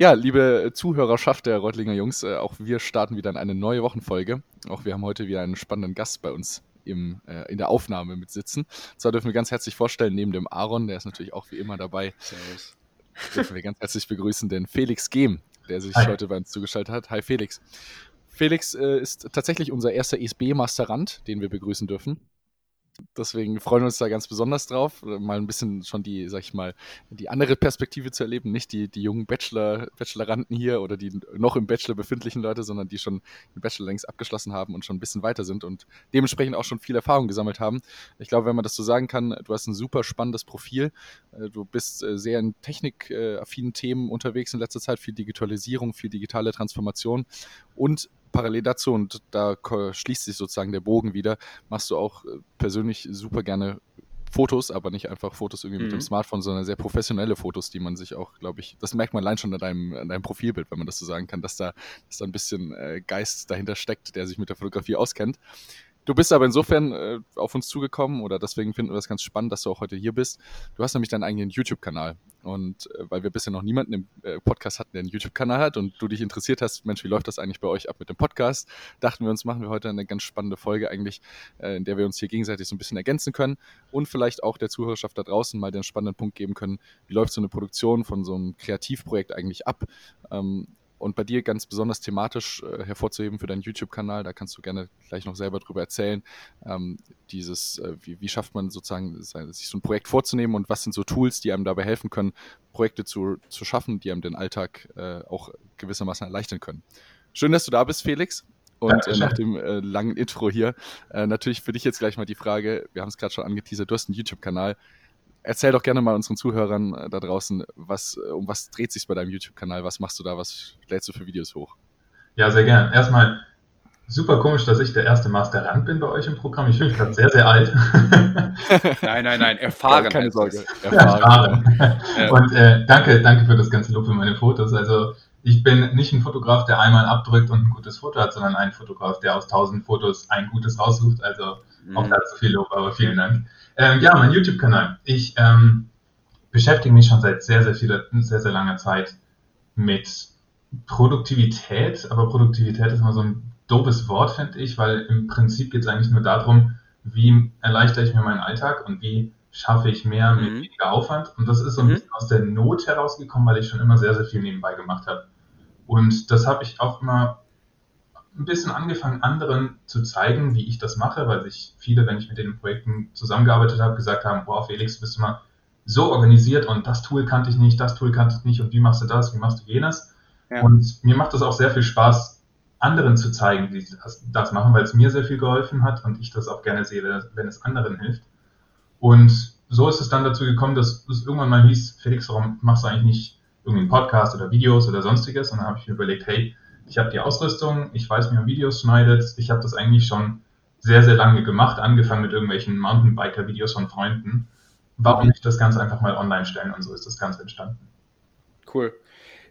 Ja, liebe Zuhörerschaft der Reutlinger Jungs, äh, auch wir starten wieder in eine neue Wochenfolge. Auch wir haben heute wieder einen spannenden Gast bei uns im, äh, in der Aufnahme mit sitzen. Zwar dürfen wir ganz herzlich vorstellen, neben dem Aaron, der ist natürlich auch wie immer dabei, Servus. dürfen wir ganz herzlich begrüßen den Felix Gehm, der sich Hi. heute bei uns zugeschaltet hat. Hi Felix. Felix äh, ist tatsächlich unser erster ESB-Masterand, den wir begrüßen dürfen. Deswegen freuen wir uns da ganz besonders drauf, mal ein bisschen schon die, sag ich mal, die andere Perspektive zu erleben. Nicht die, die jungen Bachelor, Bacheloranden hier oder die noch im Bachelor befindlichen Leute, sondern die schon den Bachelor längst abgeschlossen haben und schon ein bisschen weiter sind und dementsprechend auch schon viel Erfahrung gesammelt haben. Ich glaube, wenn man das so sagen kann, du hast ein super spannendes Profil. Äh, du bist äh, sehr in technikaffinen Themen unterwegs in letzter Zeit, viel Digitalisierung, viel digitale Transformation und parallel dazu, und da schließt sich sozusagen der Bogen wieder, machst du auch äh, persönlich super gerne Fotos, aber nicht einfach Fotos irgendwie mhm. mit dem mhm. Smartphone, sondern sehr professionelle Fotos, die man sich auch, glaube ich, das merkt man allein schon an deinem, an deinem Profilbild, wenn man das so sagen kann, dass da, dass da ein bisschen äh, Geist dahinter steckt, der sich mit der Fotografie auskennt. Du bist aber insofern äh, auf uns zugekommen oder deswegen finden wir das ganz spannend, dass du auch heute hier bist. Du hast nämlich deinen eigenen YouTube-Kanal. Und äh, weil wir bisher noch niemanden im äh, Podcast hatten, der einen YouTube-Kanal hat und du dich interessiert hast, Mensch, wie läuft das eigentlich bei euch ab mit dem Podcast, dachten wir uns, machen wir heute eine ganz spannende Folge eigentlich, äh, in der wir uns hier gegenseitig so ein bisschen ergänzen können und vielleicht auch der Zuhörerschaft da draußen mal den spannenden Punkt geben können, wie läuft so eine Produktion von so einem Kreativprojekt eigentlich ab. Ähm, und bei dir ganz besonders thematisch äh, hervorzuheben für deinen YouTube-Kanal, da kannst du gerne gleich noch selber drüber erzählen. Ähm, dieses, äh, wie, wie, schafft man sozusagen, sich so ein Projekt vorzunehmen und was sind so Tools, die einem dabei helfen können, Projekte zu, zu schaffen, die einem den Alltag äh, auch gewissermaßen erleichtern können. Schön, dass du da bist, Felix. Und äh, nach dem äh, langen Intro hier, äh, natürlich für dich jetzt gleich mal die Frage, wir haben es gerade schon angeteasert, du hast einen YouTube-Kanal erzähl doch gerne mal unseren Zuhörern äh, da draußen, was, äh, um was dreht sich bei deinem YouTube-Kanal? Was machst du da? Was lädst du für Videos hoch? Ja, sehr gern. Erstmal super komisch, dass ich der erste Masterand bin bei euch im Programm. Ich fühle mich gerade sehr, sehr alt. nein, nein, nein, erfahren. Keine Sorge. Erfahren. erfahren. Und äh, danke, danke für das ganze Lob für meine Fotos. Also ich bin nicht ein Fotograf, der einmal abdrückt und ein gutes Foto hat, sondern ein Fotograf, der aus tausend Fotos ein gutes raussucht. Also auch mhm. dazu viel Lob, aber vielen Dank. Ähm, ja, mein YouTube-Kanal. Ich ähm, beschäftige mich schon seit sehr, sehr vieler, sehr, sehr langer Zeit mit Produktivität, aber Produktivität ist immer so ein doofes Wort, finde ich, weil im Prinzip geht es eigentlich nur darum, wie erleichtere ich mir meinen Alltag und wie schaffe ich mehr mit mhm. weniger Aufwand. Und das ist so ein mhm. bisschen aus der Not herausgekommen, weil ich schon immer sehr, sehr viel nebenbei gemacht habe. Und das habe ich auch immer ein bisschen angefangen, anderen zu zeigen, wie ich das mache, weil sich viele, wenn ich mit den Projekten zusammengearbeitet habe, gesagt haben, wow, Felix, bist du mal so organisiert und das Tool kannte ich nicht, das Tool kannte ich nicht und wie machst du das, wie machst du jenes? Ja. Und mir macht das auch sehr viel Spaß, anderen zu zeigen, wie sie das, das machen, weil es mir sehr viel geholfen hat und ich das auch gerne sehe, wenn es anderen hilft. Und so ist es dann dazu gekommen, dass es irgendwann mal hieß, Felix, warum machst du eigentlich nicht irgendwie einen Podcast oder Videos oder sonstiges? Und dann habe ich mir überlegt, hey, ich habe die Ausrüstung, ich weiß, wie man Videos schneidet. Ich habe das eigentlich schon sehr, sehr lange gemacht, angefangen mit irgendwelchen Mountainbiker-Videos von Freunden. Warum nicht das Ganze einfach mal online stellen? Und so ist das Ganze entstanden. Cool.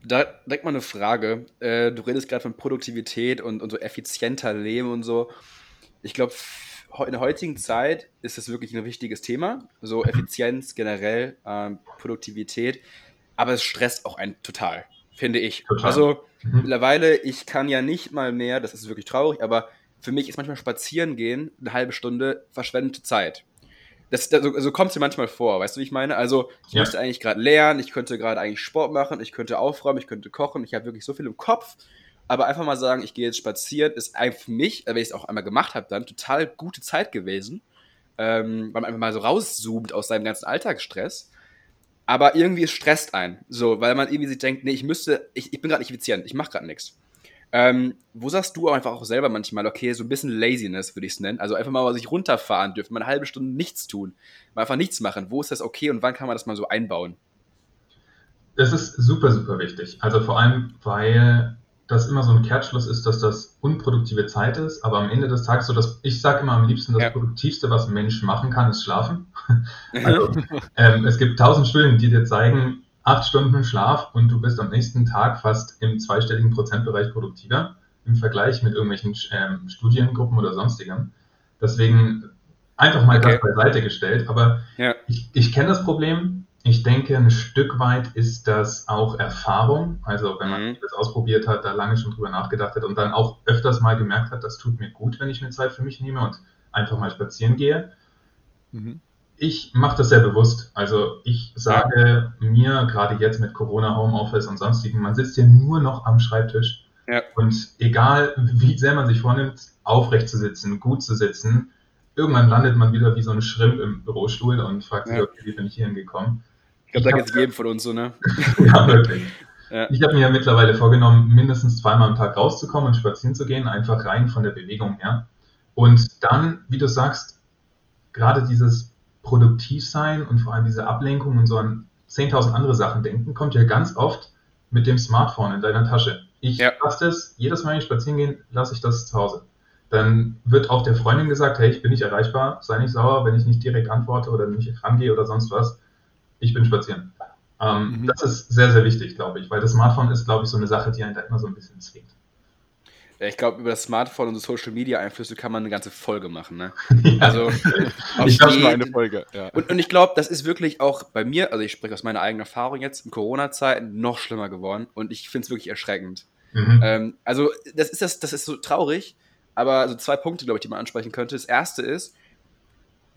Da direkt mal eine Frage. Äh, du redest gerade von Produktivität und, und so effizienter Leben und so. Ich glaube, in der heutigen Zeit ist das wirklich ein wichtiges Thema. So Effizienz generell, ähm, Produktivität. Aber es stresst auch einen total, finde ich. Total. Also Mhm. Mittlerweile, ich kann ja nicht mal mehr, das ist wirklich traurig, aber für mich ist manchmal spazieren gehen eine halbe Stunde verschwendete Zeit. Das, das, so, so kommt es mir manchmal vor, weißt du, wie ich meine? Also, ich ja. müsste eigentlich gerade lernen, ich könnte gerade eigentlich Sport machen, ich könnte aufräumen, ich könnte kochen, ich habe wirklich so viel im Kopf. Aber einfach mal sagen, ich gehe jetzt spazieren, ist einfach für mich, wenn ich es auch einmal gemacht habe, dann total gute Zeit gewesen. Ähm, weil man einfach mal so rauszoomt aus seinem ganzen Alltagsstress aber irgendwie es stresst einen. So, weil man irgendwie sich denkt, nee, ich müsste, ich, ich bin gerade nicht effizient, ich mache gerade nichts. Ähm, wo sagst du einfach auch selber manchmal, okay, so ein bisschen Laziness würde ich es nennen. Also einfach mal sich runterfahren dürfen, mal eine halbe Stunde nichts tun, mal einfach nichts machen. Wo ist das okay und wann kann man das mal so einbauen? Das ist super, super wichtig. Also vor allem, weil das immer so ein Kehrtschluss ist, dass das unproduktive Zeit ist, aber am Ende des Tages so, dass ich sage immer am liebsten, das ja. Produktivste, was ein Mensch machen kann, ist schlafen. also, ähm, es gibt tausend Studien, die dir zeigen, acht Stunden Schlaf und du bist am nächsten Tag fast im zweistelligen Prozentbereich produktiver im Vergleich mit irgendwelchen ähm, Studiengruppen oder sonstigem. Deswegen einfach mal okay. das beiseite gestellt. Aber ja. ich, ich kenne das Problem, ich denke, ein Stück weit ist das auch Erfahrung. Also wenn man mhm. das ausprobiert hat, da lange schon drüber nachgedacht hat und dann auch öfters mal gemerkt hat, das tut mir gut, wenn ich mir Zeit für mich nehme und einfach mal spazieren gehe. Mhm. Ich mache das sehr bewusst. Also ich sage ja. mir gerade jetzt mit Corona, Homeoffice und sonstigen, man sitzt hier nur noch am Schreibtisch. Ja. Und egal, wie sehr man sich vornimmt, aufrecht zu sitzen, gut zu sitzen, irgendwann landet man wieder wie so ein Schrimp im Bürostuhl und fragt sich, okay, wie bin ich hier hingekommen? Ich glaube, da geht es jedem von uns so, ne? ja, wirklich. Ja. Ich habe mir ja mittlerweile vorgenommen, mindestens zweimal am Tag rauszukommen und spazieren zu gehen, einfach rein von der Bewegung her. Und dann, wie du sagst, gerade dieses Produktivsein und vor allem diese Ablenkung und so an 10.000 andere Sachen denken, kommt ja ganz oft mit dem Smartphone in deiner Tasche. Ich ja. lasse das, jedes Mal, wenn ich spazieren gehe, lasse ich das zu Hause. Dann wird auch der Freundin gesagt, hey, ich bin nicht erreichbar, sei nicht sauer, wenn ich nicht direkt antworte oder nicht rangehe oder sonst was ich bin spazieren. Ähm, mhm. Das ist sehr, sehr wichtig, glaube ich, weil das Smartphone ist, glaube ich, so eine Sache, die einen da immer so ein bisschen zwingt. Ja, ich glaube, über das Smartphone und so Social Media Einflüsse kann man eine ganze Folge machen. Ne? ja. Also, ich habe schon eine Folge. Ja. Und, und ich glaube, das ist wirklich auch bei mir, also ich spreche aus meiner eigenen Erfahrung jetzt, in Corona-Zeiten noch schlimmer geworden und ich finde es wirklich erschreckend. Mhm. Ähm, also, das ist, das, das ist so traurig, aber so zwei Punkte, glaube ich, die man ansprechen könnte. Das erste ist,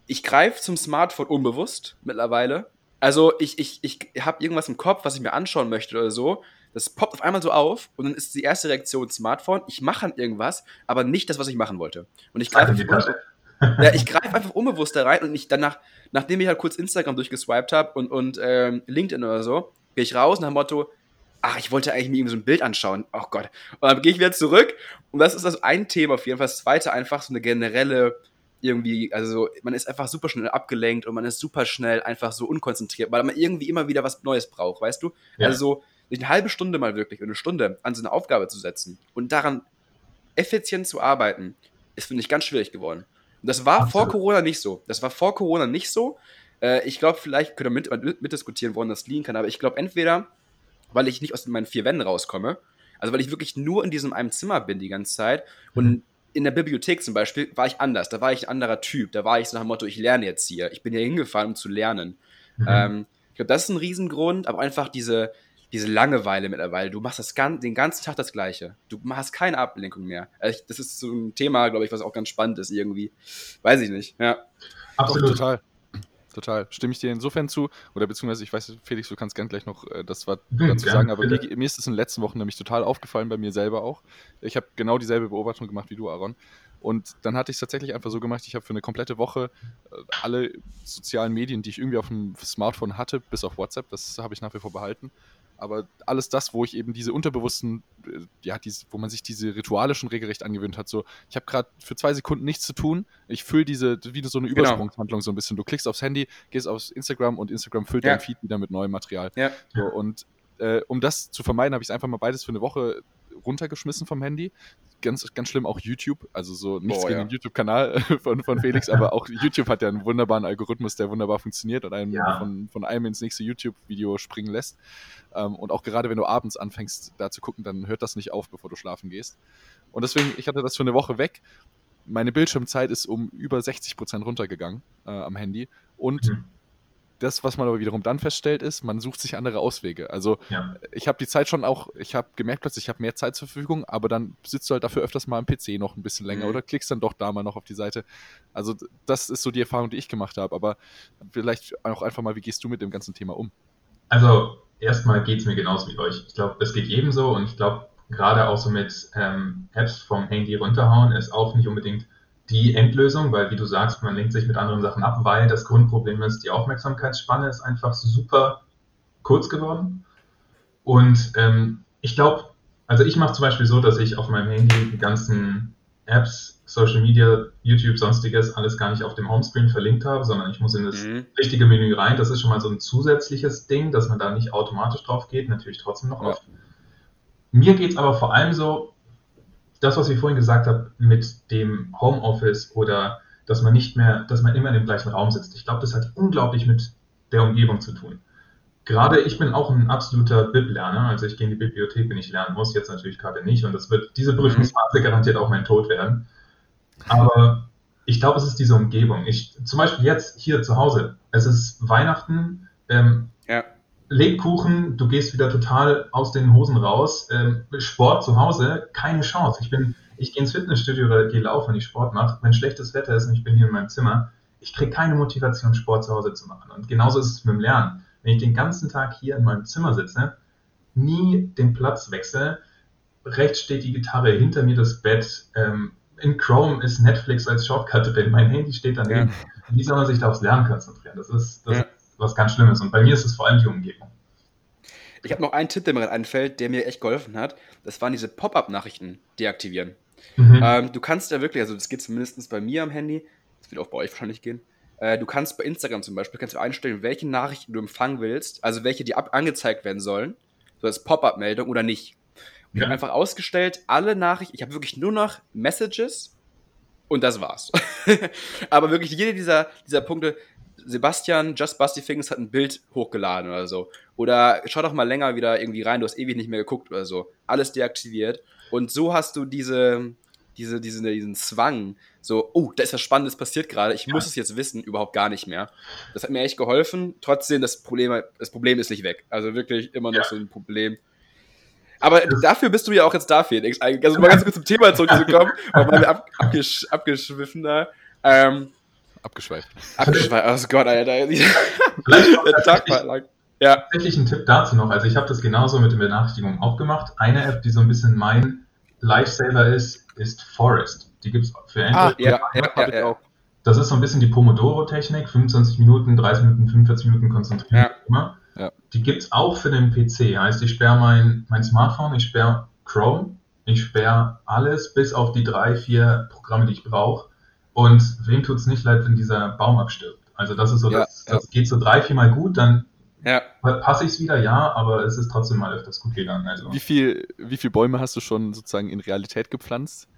ich greife zum Smartphone unbewusst mittlerweile also ich, ich, ich habe irgendwas im Kopf, was ich mir anschauen möchte oder so. Das poppt auf einmal so auf und dann ist die erste Reaktion Smartphone. Ich mache an irgendwas, aber nicht das, was ich machen wollte. Und ich greife einfach, ja, ich greif einfach unbewusst da rein und ich danach, nachdem ich halt kurz Instagram durchgeswiped habe und, und ähm, LinkedIn oder so, gehe ich raus nach dem Motto, ach, ich wollte eigentlich mir irgendwie so ein Bild anschauen. Oh Gott. Und dann gehe ich wieder zurück und das ist das ein Thema auf jeden Fall. Das zweite einfach so eine generelle irgendwie, also man ist einfach super schnell abgelenkt und man ist super schnell einfach so unkonzentriert, weil man irgendwie immer wieder was Neues braucht, weißt du? Ja. Also sich eine halbe Stunde mal wirklich, eine Stunde an so eine Aufgabe zu setzen und daran effizient zu arbeiten, ist, finde ich, ganz schwierig geworden. Und das war Absolut. vor Corona nicht so. Das war vor Corona nicht so. Äh, ich glaube, vielleicht könnte man mit, mitdiskutieren, woran das liegen kann, aber ich glaube, entweder, weil ich nicht aus meinen vier Wänden rauskomme, also weil ich wirklich nur in diesem einem Zimmer bin die ganze Zeit und mhm in der Bibliothek zum Beispiel war ich anders. Da war ich ein anderer Typ. Da war ich so nach dem Motto, ich lerne jetzt hier. Ich bin hier hingefahren, um zu lernen. Mhm. Ähm, ich glaube, das ist ein Riesengrund, aber einfach diese, diese Langeweile mittlerweile. Du machst das gan den ganzen Tag das Gleiche. Du hast keine Ablenkung mehr. Also ich, das ist so ein Thema, glaube ich, was auch ganz spannend ist irgendwie. Weiß ich nicht. Ja. Absolut. Doch, total total. Stimme ich dir insofern zu. Oder beziehungsweise, ich weiß, Felix, du kannst gern gleich noch äh, das was hm, dazu sagen, aber mir, mir, ist es in den letzten Wochen nämlich total aufgefallen, bei mir selber auch. Ich habe genau dieselbe Beobachtung gemacht wie du, Aaron. Und dann hatte ich es tatsächlich einfach so gemacht, ich habe für eine komplette Woche äh, alle sozialen Medien, die ich irgendwie auf dem Smartphone hatte, bis auf WhatsApp, das habe ich nach wie vor behalten, aber alles das, wo ich eben diese unterbewussten, äh, ja, diese, wo man sich diese Rituale schon regelrecht angewöhnt hat, so, ich habe gerade für zwei Sekunden nichts zu tun, ich fülle diese, wie so eine genau. Übersprungshandlung so ein bisschen. Du klickst aufs Handy, gehst aufs Instagram und Instagram füllt ja. dein Feed wieder mit neuem Material. Ja. So, und äh, um das zu vermeiden, habe ich einfach mal beides für eine Woche runtergeschmissen vom Handy. Ganz, ganz schlimm auch YouTube, also so nichts oh, gegen ja. den YouTube-Kanal von, von Felix, aber auch YouTube hat ja einen wunderbaren Algorithmus, der wunderbar funktioniert und einen ja. von, von einem ins nächste YouTube-Video springen lässt. Ähm, und auch gerade wenn du abends anfängst, da zu gucken, dann hört das nicht auf, bevor du schlafen gehst. Und deswegen, ich hatte das für eine Woche weg. Meine Bildschirmzeit ist um über 60 Prozent runtergegangen äh, am Handy. Und mhm das, was man aber wiederum dann feststellt, ist, man sucht sich andere Auswege. Also ja. ich habe die Zeit schon auch, ich habe gemerkt plötzlich, ich habe mehr Zeit zur Verfügung, aber dann sitzt du halt dafür öfters mal am PC noch ein bisschen länger mhm. oder klickst dann doch da mal noch auf die Seite. Also das ist so die Erfahrung, die ich gemacht habe. Aber vielleicht auch einfach mal, wie gehst du mit dem ganzen Thema um? Also erstmal geht es mir genauso wie euch. Ich glaube, es geht jedem so und ich glaube, gerade auch so mit ähm, Apps vom Handy runterhauen ist auch nicht unbedingt die Endlösung, weil wie du sagst, man lenkt sich mit anderen Sachen ab, weil das Grundproblem ist, die Aufmerksamkeitsspanne ist einfach super kurz geworden. Und ähm, ich glaube, also ich mache zum Beispiel so, dass ich auf meinem Handy die ganzen Apps, Social Media, YouTube, sonstiges alles gar nicht auf dem Homescreen verlinkt habe, sondern ich muss in das mhm. richtige Menü rein. Das ist schon mal so ein zusätzliches Ding, dass man da nicht automatisch drauf geht, natürlich trotzdem noch oft. Mir geht es aber vor allem so, das, was ich vorhin gesagt habe mit dem Homeoffice oder dass man nicht mehr, dass man immer in dem gleichen Raum sitzt. Ich glaube, das hat unglaublich mit der Umgebung zu tun. Gerade ich bin auch ein absoluter Bib-Lerner, also ich gehe in die Bibliothek, wenn ich lernen muss, jetzt natürlich gerade nicht und das wird, diese Prüfungsphase mhm. garantiert auch mein Tod werden. Aber ich glaube, es ist diese Umgebung. Ich, zum Beispiel jetzt hier zu Hause, es ist Weihnachten, ähm, Ja. Lebkuchen, du gehst wieder total aus den Hosen raus. Ähm, Sport zu Hause, keine Chance. Ich bin, ich gehe ins Fitnessstudio oder gehe laufen, wenn ich Sport mache. Wenn schlechtes Wetter ist und ich bin hier in meinem Zimmer, ich kriege keine Motivation, Sport zu Hause zu machen. Und genauso ist es mit dem Lernen. Wenn ich den ganzen Tag hier in meinem Zimmer sitze, nie den Platz wechsle, rechts steht die Gitarre, hinter mir das Bett, ähm, in Chrome ist Netflix als Shortcut drin, mein Handy steht daneben. Ja. Wie soll man sich da aufs Lernen konzentrieren? Das ist, das ja. Was ganz Schlimmes. Und bei mir ist es vor allem die Umgebung. Ich habe noch einen Tipp, der mir gerade einfällt, der mir echt geholfen hat. Das waren diese Pop-up-Nachrichten deaktivieren. Mhm. Ähm, du kannst ja wirklich, also das geht zumindest bei mir am Handy, das wird auch bei euch wahrscheinlich gehen. Äh, du kannst bei Instagram zum Beispiel kannst du einstellen, welche Nachrichten du empfangen willst, also welche die ab angezeigt werden sollen, so als Pop-up-Meldung oder nicht. Und ja. ich habe einfach ausgestellt, alle Nachrichten, ich habe wirklich nur noch Messages und das war's. Aber wirklich jede dieser, dieser Punkte, Sebastian, Just Busty Things hat ein Bild hochgeladen oder so. Oder schau doch mal länger wieder irgendwie rein, du hast ewig nicht mehr geguckt oder so. Alles deaktiviert. Und so hast du diese, diese, diese, diesen Zwang, so, oh, da ist was Spannendes passiert gerade, ich muss es jetzt wissen, überhaupt gar nicht mehr. Das hat mir echt geholfen. Trotzdem, das Problem, das Problem ist nicht weg. Also wirklich immer noch ja. so ein Problem. Aber dafür bist du ja auch jetzt da, Felix. Also mal ganz kurz zum Thema zurückzukommen, weil wir ab, abgesch, abgeschwiffen da. Ähm, Abgeschweift. Abgeschweift, oh Gott, Alter. Der Tag war lang. Ja. Tatsächlich ein Tipp dazu noch. Also ich habe das genauso mit den Benachrichtigungen auch gemacht. Eine App, die so ein bisschen mein Lifesaver ist, ist Forest. Die gibt es für Android. Ah, ja, ja, ja, ja, Das ist so ein bisschen die Pomodoro-Technik. 25 Minuten, 30 Minuten, 45 Minuten konzentrieren. Ja. Immer. Ja. Die gibt es auch für den PC. Heißt, ich sperre mein, mein Smartphone, ich sperre Chrome, ich sperre alles bis auf die drei, vier Programme, die ich brauche. Und wem tut es nicht leid, wenn dieser Baum abstirbt? Also das ist so, ja, das, das geht so drei, vier Mal gut, dann ja. passe ich es wieder, ja, aber es ist trotzdem mal öfters gut gegangen. Also. Wie viel, wie viel Bäume hast du schon sozusagen in Realität gepflanzt?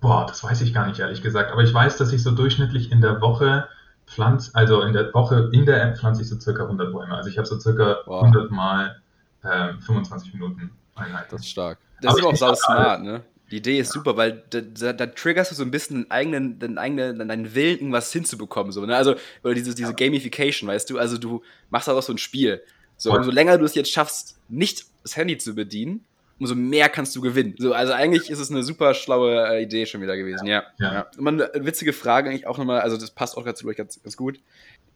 Boah, das weiß ich gar nicht, ehrlich gesagt. Aber ich weiß, dass ich so durchschnittlich in der Woche pflanze, also in der Woche in der App pflanze ich so circa 100 Bäume. Also ich habe so circa wow. 100 mal äh, 25 Minuten Einheit. Das ist stark. Das aber ist auch sau smart, ne? Die Idee ist super, weil da, da, da, triggerst du so ein bisschen deinen eigenen, deinen eigenen, deinen Willen, irgendwas hinzubekommen. So, ne? Also, oder diese, diese Gamification, weißt du? Also du machst daraus so ein Spiel. So, umso länger du es jetzt schaffst, nicht das Handy zu bedienen, umso mehr kannst du gewinnen. So, also eigentlich ist es eine super schlaue äh, Idee schon wieder gewesen, ja. ja. ja. Und eine witzige Frage eigentlich auch nochmal, also das passt auch dazu ganz, ganz gut.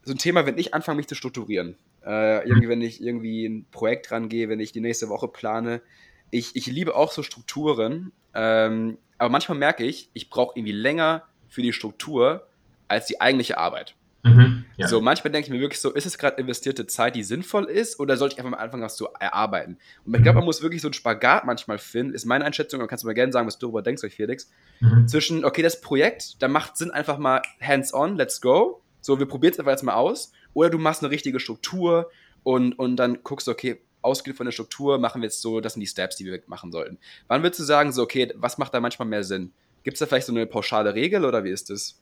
So ein Thema, wenn ich anfange, mich zu strukturieren, äh, irgendwie, wenn ich irgendwie ein Projekt rangehe, wenn ich die nächste Woche plane, ich, ich liebe auch so Strukturen, ähm, aber manchmal merke ich, ich brauche irgendwie länger für die Struktur als die eigentliche Arbeit. Mhm, ja. So, manchmal denke ich mir wirklich so, ist es gerade investierte Zeit, die sinnvoll ist, oder sollte ich einfach mal anfangen, was zu erarbeiten? Und ich glaube, mhm. man muss wirklich so einen Spagat manchmal finden, ist meine Einschätzung, dann kannst du mal gerne sagen, was du darüber denkst, Felix, mhm. zwischen, okay, das Projekt, da macht Sinn einfach mal hands-on, let's go, so, wir probieren es einfach jetzt mal aus, oder du machst eine richtige Struktur und, und dann guckst du, okay, ausgeht von der Struktur, machen wir jetzt so, das sind die Steps, die wir machen sollten. Wann würdest du sagen, so, okay, was macht da manchmal mehr Sinn? Gibt es da vielleicht so eine pauschale Regel oder wie ist das?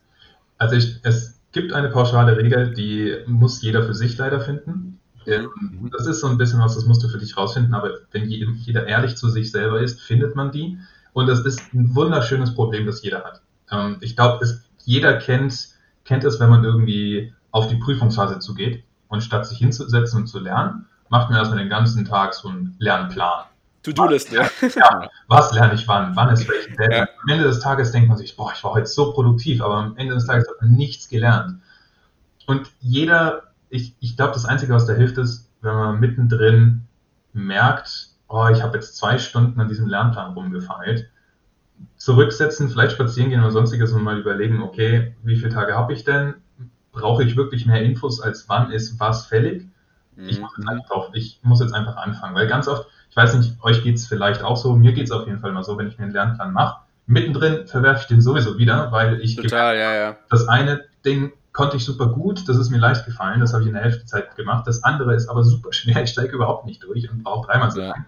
Also ich, es gibt eine pauschale Regel, die muss jeder für sich leider finden. Mhm. Ähm, das ist so ein bisschen was, das musst du für dich rausfinden, aber wenn jeder ehrlich zu sich selber ist, findet man die. Und das ist ein wunderschönes Problem, das jeder hat. Ähm, ich glaube, jeder kennt, kennt es, wenn man irgendwie auf die Prüfungsphase zugeht und statt sich hinzusetzen und zu lernen, macht mir erstmal den ganzen Tag so einen Lernplan. To-Do-Liste. Ja. Was lerne ich wann? Wann ist welche Deadline? Ja. Am Ende des Tages denkt man sich, boah, ich war heute so produktiv, aber am Ende des Tages hat man nichts gelernt. Und jeder, ich, ich glaube, das Einzige, was da hilft, ist, wenn man mittendrin merkt, oh, ich habe jetzt zwei Stunden an diesem Lernplan rumgefeilt, zurücksetzen, vielleicht spazieren gehen oder sonstiges und mal überlegen, okay, wie viele Tage habe ich denn? Brauche ich wirklich mehr Infos, als wann ist was fällig? Ich muss, jetzt einfach, ich muss jetzt einfach anfangen, weil ganz oft, ich weiß nicht, euch geht es vielleicht auch so, mir geht es auf jeden Fall mal so, wenn ich mir einen Lernplan mache, mittendrin verwerfe ich den sowieso wieder, weil ich Total, ja, ja. das eine Ding konnte ich super gut, das ist mir leicht gefallen, das habe ich in der Hälfte Zeit gemacht. Das andere ist aber super schwer, ich steige überhaupt nicht durch und brauche dreimal so ja. lang.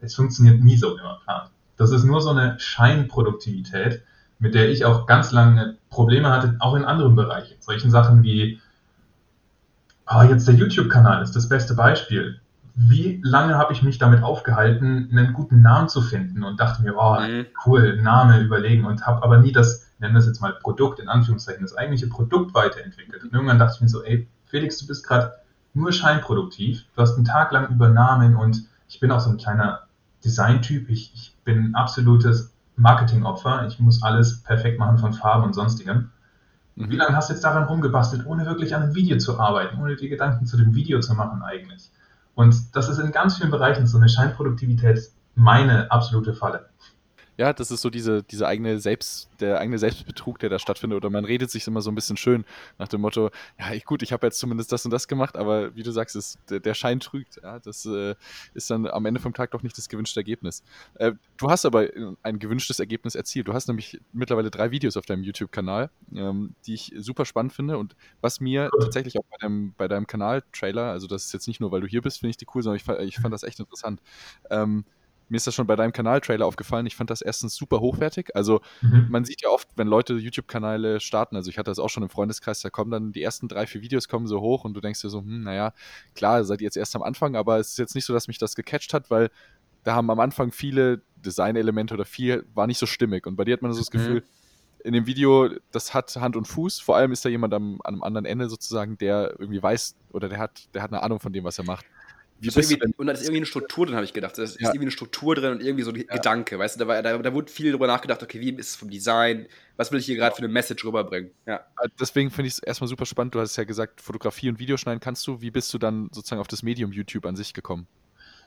Es funktioniert nie so, wie man plant. Das ist nur so eine Scheinproduktivität, mit der ich auch ganz lange Probleme hatte, auch in anderen Bereichen. Solchen Sachen wie oh, jetzt der YouTube-Kanal ist das beste Beispiel. Wie lange habe ich mich damit aufgehalten, einen guten Namen zu finden und dachte mir, oh, mhm. cool, Name überlegen und habe aber nie das, nennen wir es jetzt mal Produkt, in Anführungszeichen, das eigentliche Produkt weiterentwickelt. Und irgendwann dachte ich mir so, ey, Felix, du bist gerade nur scheinproduktiv. Du hast einen Tag lang Übernahmen und ich bin auch so ein kleiner Designtyp. Ich, ich bin ein absolutes Marketingopfer. Ich muss alles perfekt machen von Farben und sonstigem. Mhm. Wie lange hast du jetzt daran rumgebastelt, ohne wirklich an einem Video zu arbeiten, ohne dir Gedanken zu dem Video zu machen eigentlich? Und das ist in ganz vielen Bereichen so eine Scheinproduktivität meine absolute Falle. Ja, das ist so diese, diese eigene Selbst, der eigene Selbstbetrug, der da stattfindet. Oder man redet sich immer so ein bisschen schön nach dem Motto, ja, ich, gut, ich habe jetzt zumindest das und das gemacht, aber wie du sagst, ist, der, der Schein trügt. Ja, das äh, ist dann am Ende vom Tag doch nicht das gewünschte Ergebnis. Äh, du hast aber ein gewünschtes Ergebnis erzielt. Du hast nämlich mittlerweile drei Videos auf deinem YouTube-Kanal, ähm, die ich super spannend finde. Und was mir tatsächlich auch bei deinem, bei deinem Kanal-Trailer, also das ist jetzt nicht nur, weil du hier bist, finde ich die cool, sondern ich, ich fand das echt interessant. Ähm, mir ist das schon bei deinem Kanal-Trailer aufgefallen. Ich fand das erstens super hochwertig. Also mhm. man sieht ja oft, wenn Leute YouTube-Kanäle starten, also ich hatte das auch schon im Freundeskreis, da kommen dann die ersten drei, vier Videos kommen so hoch und du denkst dir so, hm, naja, klar, seid ihr jetzt erst am Anfang, aber es ist jetzt nicht so, dass mich das gecatcht hat, weil da haben am Anfang viele Designelemente oder viel, war nicht so stimmig. Und bei dir hat man so das mhm. Gefühl, in dem Video, das hat Hand und Fuß. Vor allem ist da jemand am, am anderen Ende sozusagen, der irgendwie weiß oder der hat, der hat eine Ahnung von dem, was er macht. Wie bist du und da ist irgendwie eine Struktur drin, habe ich gedacht. Da ist ja. irgendwie eine Struktur drin und irgendwie so ein ja. Gedanke. Weißt du, da, war, da, da wurde viel drüber nachgedacht, okay, wie ist es vom Design? Was will ich hier gerade für eine Message rüberbringen? Ja. Äh, deswegen finde ich es erstmal super spannend. Du hast ja gesagt, Fotografie und Videoschneiden kannst du. Wie bist du dann sozusagen auf das Medium YouTube an sich gekommen?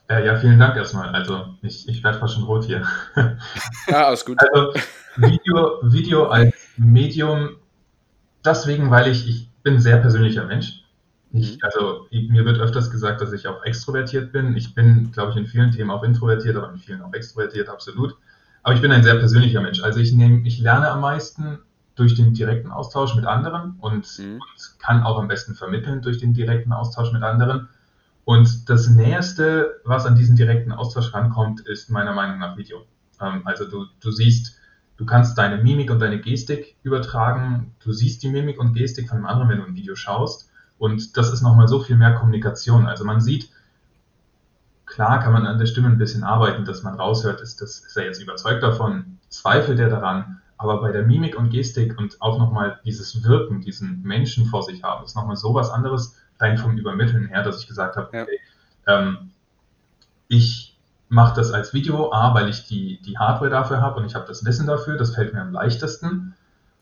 Äh, ja, vielen Dank erstmal. Also, ich, ich werde fast schon rot hier. Ja, alles gut. Also, Video, Video als Medium, deswegen, weil ich, ich bin ein sehr persönlicher Mensch ich, mhm. also mir wird öfters gesagt, dass ich auch extrovertiert bin. Ich bin, glaube ich, in vielen Themen auch introvertiert, aber in vielen auch extrovertiert, absolut. Aber ich bin ein sehr persönlicher Mensch. Also ich nehme, ich lerne am meisten durch den direkten Austausch mit anderen und, mhm. und kann auch am besten vermitteln durch den direkten Austausch mit anderen. Und das Näherste, was an diesen direkten Austausch rankommt, ist meiner Meinung nach Video. Ähm, also du, du siehst, du kannst deine Mimik und deine Gestik übertragen. Du siehst die Mimik und Gestik von einem anderen, wenn du ein Video schaust. Und das ist nochmal so viel mehr Kommunikation. Also man sieht, klar kann man an der Stimme ein bisschen arbeiten, dass man raushört, ist, das, ist er jetzt überzeugt davon, zweifelt er daran, aber bei der Mimik und Gestik und auch nochmal dieses Wirken, diesen Menschen vor sich haben, ist nochmal so was anderes, rein vom Übermitteln her, dass ich gesagt habe, okay, ähm, ich mache das als Video, A, weil ich die, die Hardware dafür habe und ich habe das Wissen dafür, das fällt mir am leichtesten.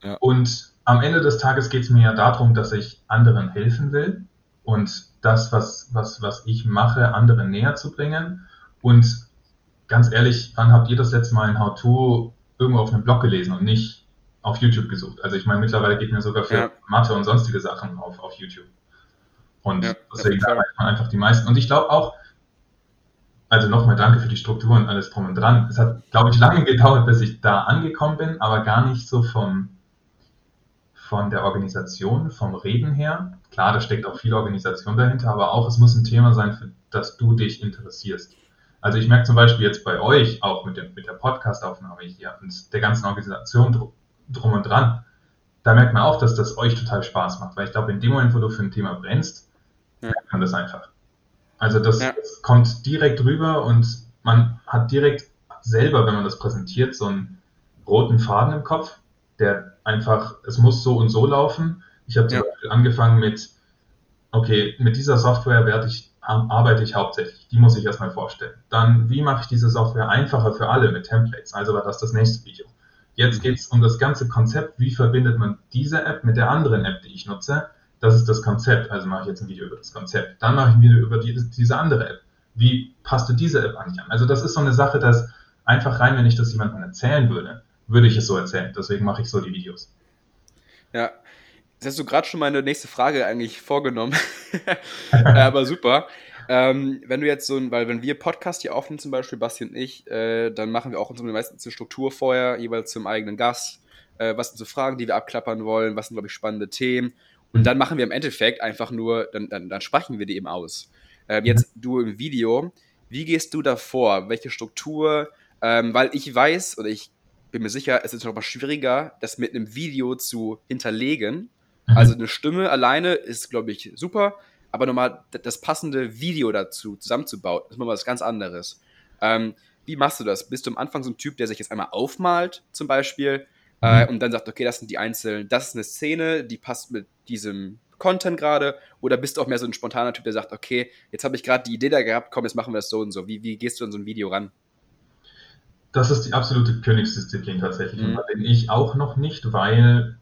Ja. Und am Ende des Tages geht es mir ja darum, dass ich anderen helfen will und das, was, was, was ich mache, anderen näher zu bringen. Und ganz ehrlich, wann habt ihr das letzte Mal ein How-To irgendwo auf einem Blog gelesen und nicht auf YouTube gesucht? Also ich meine, mittlerweile geht mir sogar für ja. Mathe und sonstige Sachen auf, auf YouTube. Und ja, deswegen erreicht man einfach die meisten. Und ich glaube auch, also nochmal danke für die Struktur und alles drum und dran. Es hat, glaube ich, lange gedauert, bis ich da angekommen bin, aber gar nicht so vom, von der Organisation, vom Reden her. Klar, da steckt auch viel Organisation dahinter, aber auch es muss ein Thema sein, für das du dich interessierst. Also ich merke zum Beispiel jetzt bei euch, auch mit, dem, mit der Podcast-Aufnahme hier und der ganzen Organisation drum, drum und dran, da merkt man auch, dass das euch total Spaß macht, weil ich glaube, in dem Moment, wo du für ein Thema brennst, ja. merkt man das einfach. Also das, ja. das kommt direkt rüber und man hat direkt selber, wenn man das präsentiert, so einen roten Faden im Kopf, der einfach, es muss so und so laufen. Ich habe zum ja. Beispiel angefangen mit, okay, mit dieser Software werde ich, arbeite ich hauptsächlich. Die muss ich erstmal vorstellen. Dann, wie mache ich diese Software einfacher für alle mit Templates? Also war das das nächste Video. Jetzt mhm. geht es um das ganze Konzept. Wie verbindet man diese App mit der anderen App, die ich nutze? Das ist das Konzept. Also mache ich jetzt ein Video über das Konzept. Dann mache ich ein Video über die, diese andere App. Wie passt du diese App eigentlich an? Also das ist so eine Sache, dass einfach rein, wenn ich das jemandem erzählen würde, würde ich es so erzählen. Deswegen mache ich so die Videos. Ja, Jetzt hast du gerade schon meine nächste Frage eigentlich vorgenommen. Aber super. Ähm, wenn du jetzt so ein, weil wenn wir Podcast hier aufnehmen, zum Beispiel Basti und ich, äh, dann machen wir auch unsere meistens eine Struktur vorher, jeweils zum eigenen Gast. Äh, was sind so Fragen, die wir abklappern wollen? Was sind, glaube ich, spannende Themen? Und mhm. dann machen wir im Endeffekt einfach nur, dann, dann, dann sprechen wir die eben aus. Äh, jetzt du im Video, wie gehst du da vor? Welche Struktur? Ähm, weil ich weiß oder ich bin mir sicher, es ist noch mal schwieriger, das mit einem Video zu hinterlegen. Mhm. Also eine Stimme alleine ist, glaube ich, super, aber nochmal das passende Video dazu zusammenzubauen, ist mal was ganz anderes. Ähm, wie machst du das? Bist du am Anfang so ein Typ, der sich jetzt einmal aufmalt, zum Beispiel, äh, mhm. äh, und dann sagt, okay, das sind die einzelnen, das ist eine Szene, die passt mit diesem Content gerade oder bist du auch mehr so ein spontaner Typ, der sagt, okay, jetzt habe ich gerade die Idee da gehabt, komm, jetzt machen wir das so und so. Wie, wie gehst du an so ein Video ran? Das ist die absolute Königsdisziplin tatsächlich. Mhm. Bin ich auch noch nicht, weil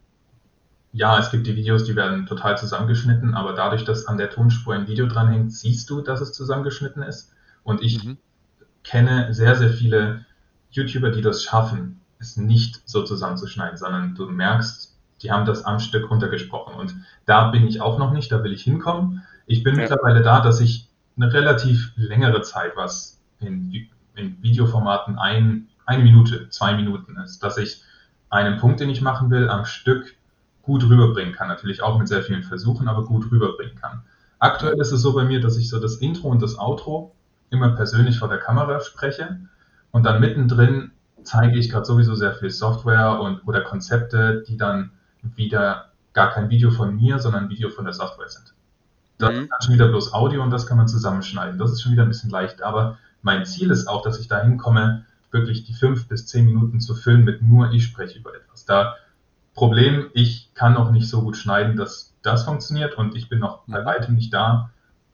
ja, es gibt die Videos, die werden total zusammengeschnitten, aber dadurch, dass an der Tonspur ein Video dranhängt, siehst du, dass es zusammengeschnitten ist. Und ich mhm. kenne sehr, sehr viele YouTuber, die das schaffen, es nicht so zusammenzuschneiden, sondern du merkst, die haben das am Stück runtergesprochen. Und da bin ich auch noch nicht, da will ich hinkommen. Ich bin ja. mittlerweile da, dass ich eine relativ längere Zeit, was in, in Videoformaten ein, eine Minute, zwei Minuten ist, dass ich einen Punkt, den ich machen will, am Stück gut rüberbringen kann. Natürlich auch mit sehr vielen Versuchen, aber gut rüberbringen kann. Aktuell ist es so bei mir, dass ich so das Intro und das Outro immer persönlich vor der Kamera spreche und dann mittendrin zeige ich gerade sowieso sehr viel Software und oder Konzepte, die dann wieder gar kein Video von mir, sondern ein Video von der Software sind. Das mhm. ist dann schon wieder bloß Audio und das kann man zusammenschneiden. Das ist schon wieder ein bisschen leicht. Aber mein Ziel ist auch, dass ich da hinkomme, wirklich die fünf bis zehn Minuten zu füllen mit nur ich spreche über etwas. Da Problem, ich kann noch nicht so gut schneiden, dass das funktioniert und ich bin noch bei mhm. weitem nicht da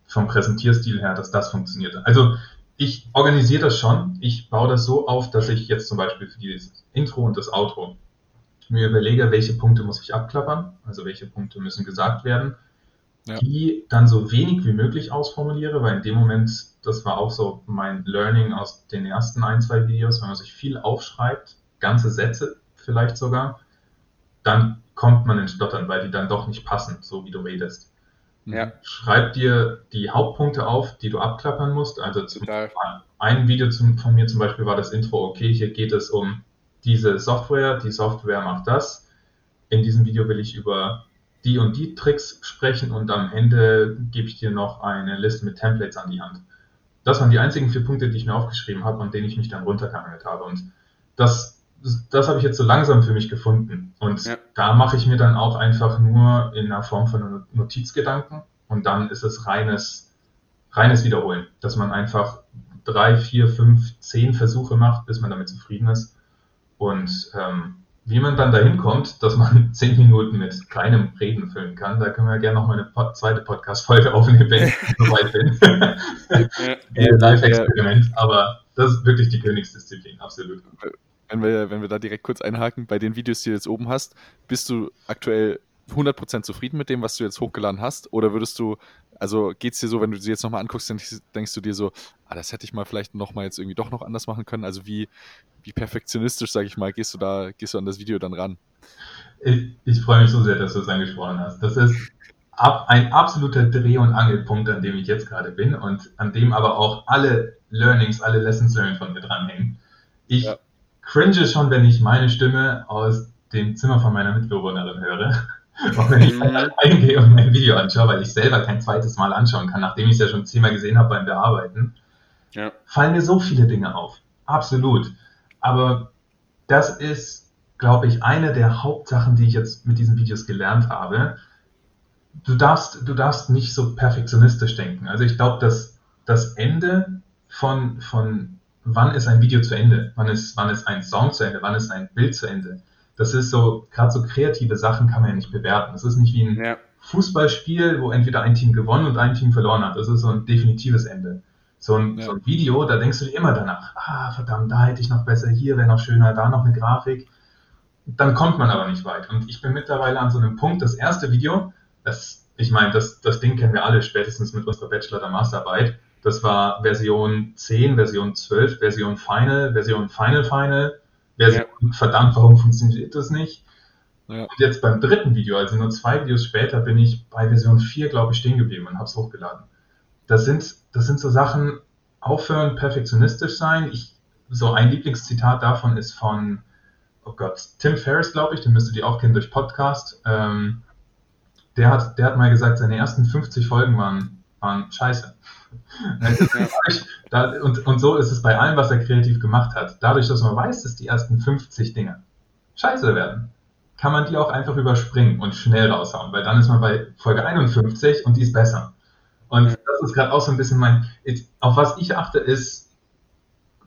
vom Präsentierstil her, dass das funktioniert. Also ich organisiere das schon. Ich baue das so auf, dass ich jetzt zum Beispiel für dieses Intro und das Outro mir überlege, welche Punkte muss ich abklappern, also welche Punkte müssen gesagt werden, ja. die dann so wenig wie möglich ausformuliere, weil in dem Moment, das war auch so mein Learning aus den ersten ein, zwei Videos, wenn man sich viel aufschreibt, ganze Sätze vielleicht sogar, dann kommt man ins Stottern, weil die dann doch nicht passen, so wie du redest. Ja. Schreib dir die Hauptpunkte auf, die du abklappern musst. Also zum ein Video zum, von mir zum Beispiel war das Intro, okay, hier geht es um diese Software, die Software macht das. In diesem Video will ich über die und die Tricks sprechen und am Ende gebe ich dir noch eine Liste mit Templates an die Hand. Das waren die einzigen vier Punkte, die ich mir aufgeschrieben habe und denen ich mich dann runtergehangelt habe. Und das das, das habe ich jetzt so langsam für mich gefunden. Und ja. da mache ich mir dann auch einfach nur in der Form von Notizgedanken und dann ist es reines, reines Wiederholen, dass man einfach drei, vier, fünf, zehn Versuche macht, bis man damit zufrieden ist. Und ähm, wie man dann dahin kommt, dass man zehn Minuten mit kleinem Reden füllen kann, da können wir gerne noch mal eine Pod zweite Podcast-Folge aufnehmen, wenn ich soweit bin. ja, Live-Experiment, aber das ist wirklich die Königsdisziplin, absolut wenn wir, wenn wir da direkt kurz einhaken, bei den Videos, die du jetzt oben hast, bist du aktuell 100% zufrieden mit dem, was du jetzt hochgeladen hast? Oder würdest du, also geht es dir so, wenn du sie jetzt nochmal anguckst, dann denkst du dir so, ah, das hätte ich mal vielleicht nochmal jetzt irgendwie doch noch anders machen können? Also wie, wie perfektionistisch, sage ich mal, gehst du da, gehst du an das Video dann ran? Ich, ich freue mich so sehr, dass du es angesprochen hast. Das ist ab, ein absoluter Dreh- und Angelpunkt, an dem ich jetzt gerade bin und an dem aber auch alle Learnings, alle Lessons learned von mir dranhängen. Ich ja cringe schon, wenn ich meine Stimme aus dem Zimmer von meiner Mitbewohnerin höre. Auch wenn ich mhm. eingehe und mein Video anschaue, weil ich selber kein zweites Mal anschauen kann, nachdem ich es ja schon zehnmal gesehen habe beim Bearbeiten, ja. fallen mir so viele Dinge auf. Absolut. Aber das ist, glaube ich, eine der Hauptsachen, die ich jetzt mit diesen Videos gelernt habe. Du darfst, du darfst nicht so perfektionistisch denken. Also ich glaube, dass das Ende von, von wann ist ein Video zu Ende, wann ist, wann ist ein Song zu Ende, wann ist ein Bild zu Ende. Das ist so, gerade so kreative Sachen kann man ja nicht bewerten. Das ist nicht wie ein ja. Fußballspiel, wo entweder ein Team gewonnen und ein Team verloren hat. Das ist so ein definitives Ende. So ein, ja. so ein Video, da denkst du dir immer danach, ah, verdammt, da hätte ich noch besser, hier wäre noch schöner, da noch eine Grafik. Dann kommt man aber nicht weit. Und ich bin mittlerweile an so einem Punkt, das erste Video, das, ich meine, das, das Ding kennen wir alle spätestens mit unserer Bachelor- oder Masterarbeit, das war Version 10, Version 12, Version Final, Version Final Final, Version ja. verdammt, warum funktioniert das nicht? Ja. Und jetzt beim dritten Video, also nur zwei Videos später, bin ich bei Version 4, glaube ich, stehen geblieben und habe es hochgeladen. Das sind, das sind so Sachen, aufhören, perfektionistisch sein. Ich, so ein Lieblingszitat davon ist von, oh Gott, Tim Ferriss, glaube ich, den müsstet ihr auch kennen durch Podcast. Ähm, der, hat, der hat mal gesagt, seine ersten 50 Folgen waren, waren scheiße und, und so ist es bei allem, was er kreativ gemacht hat. Dadurch, dass man weiß, dass die ersten 50 Dinge scheiße werden, kann man die auch einfach überspringen und schnell raushauen, weil dann ist man bei Folge 51 und die ist besser. Und das ist gerade auch so ein bisschen mein, auf was ich achte, ist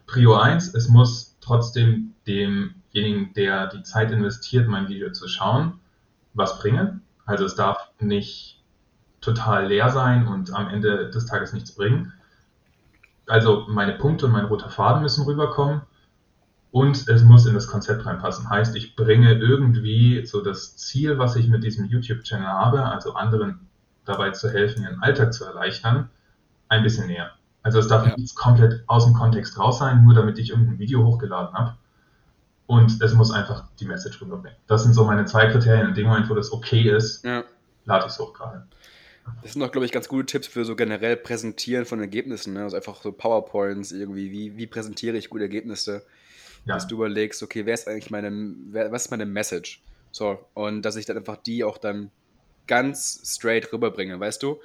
Prio 1, es muss trotzdem demjenigen, der die Zeit investiert, mein Video zu schauen, was bringen. Also es darf nicht total leer sein und am Ende des Tages nichts bringen. Also meine Punkte und mein roter Faden müssen rüberkommen und es muss in das Konzept reinpassen. Heißt, ich bringe irgendwie so das Ziel, was ich mit diesem YouTube-Channel habe, also anderen dabei zu helfen, ihren Alltag zu erleichtern, ein bisschen näher. Also es darf ja. nichts komplett aus dem Kontext raus sein, nur damit ich irgendein Video hochgeladen habe. Und es muss einfach die Message rüberbringen. Das sind so meine zwei Kriterien. In dem Moment, wo das okay ist, ja. lade ich es hoch gerade. Das sind auch, glaube ich, ganz gute Tipps für so generell Präsentieren von Ergebnissen. Ne? Also einfach so PowerPoints irgendwie. Wie, wie präsentiere ich gute Ergebnisse? Ja. Dass du überlegst, okay, wer ist eigentlich meine, wer, was ist meine Message? So, und dass ich dann einfach die auch dann ganz straight rüberbringe, weißt du?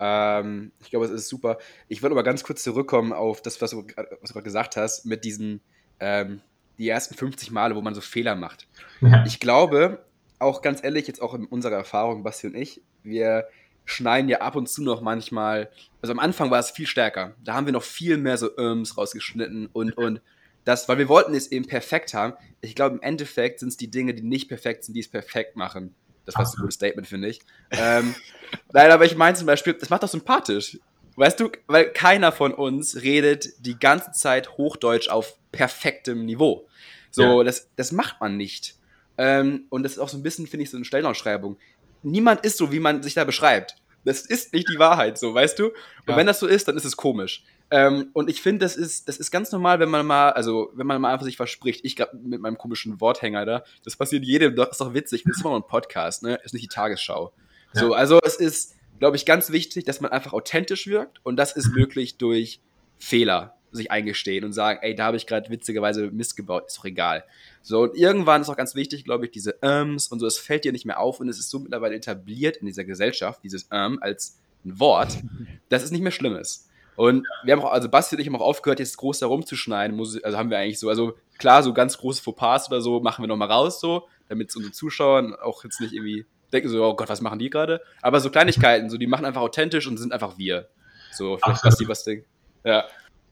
Ähm, ich glaube, es ist super. Ich würde aber ganz kurz zurückkommen auf das, was du, was du gerade gesagt hast, mit diesen, ähm, die ersten 50 Male, wo man so Fehler macht. Ja. Ich glaube, auch ganz ehrlich, jetzt auch in unserer Erfahrung, Basti und ich, wir schneiden ja ab und zu noch manchmal, also am Anfang war es viel stärker. Da haben wir noch viel mehr so Irms rausgeschnitten und, und das, weil wir wollten es eben perfekt haben. Ich glaube, im Endeffekt sind es die Dinge, die nicht perfekt sind, die es perfekt machen. Das war ein gutes Statement, finde ich. ähm, nein, aber ich meine zum Beispiel, das macht doch sympathisch. Weißt du, weil keiner von uns redet die ganze Zeit Hochdeutsch auf perfektem Niveau. So, ja. das, das macht man nicht. Ähm, und das ist auch so ein bisschen, finde ich, so eine Stellenausschreibung. Niemand ist so, wie man sich da beschreibt. Das ist nicht die Wahrheit, so, weißt du? Und ja. wenn das so ist, dann ist es komisch. Ähm, und ich finde, das ist, das ist ganz normal, wenn man mal, also wenn man mal einfach sich verspricht, ich gerade mit meinem komischen Worthänger da, das passiert jedem, das ist doch witzig, das ist immer noch ein Podcast, ne? Ist nicht die Tagesschau. Ja. So, also es ist, glaube ich, ganz wichtig, dass man einfach authentisch wirkt und das ist möglich durch Fehler sich eingestehen und sagen, ey, da habe ich gerade witzigerweise Mist gebaut, ist doch egal. So, und irgendwann ist auch ganz wichtig, glaube ich, diese Ähms und so, es fällt dir nicht mehr auf und es ist so mittlerweile etabliert in dieser Gesellschaft, dieses Ähm als ein Wort, dass es nicht mehr schlimm ist. Und wir haben auch, also Basti und ich haben auch aufgehört, jetzt groß herumzuschneiden. Also haben wir eigentlich so, also klar, so ganz große Fauxpas oder so machen wir nochmal raus, so, damit unsere Zuschauer auch jetzt nicht irgendwie denken so, oh Gott, was machen die gerade? Aber so Kleinigkeiten, so, die machen einfach authentisch und sind einfach wir. So, vielleicht Basti was denkt. Ja.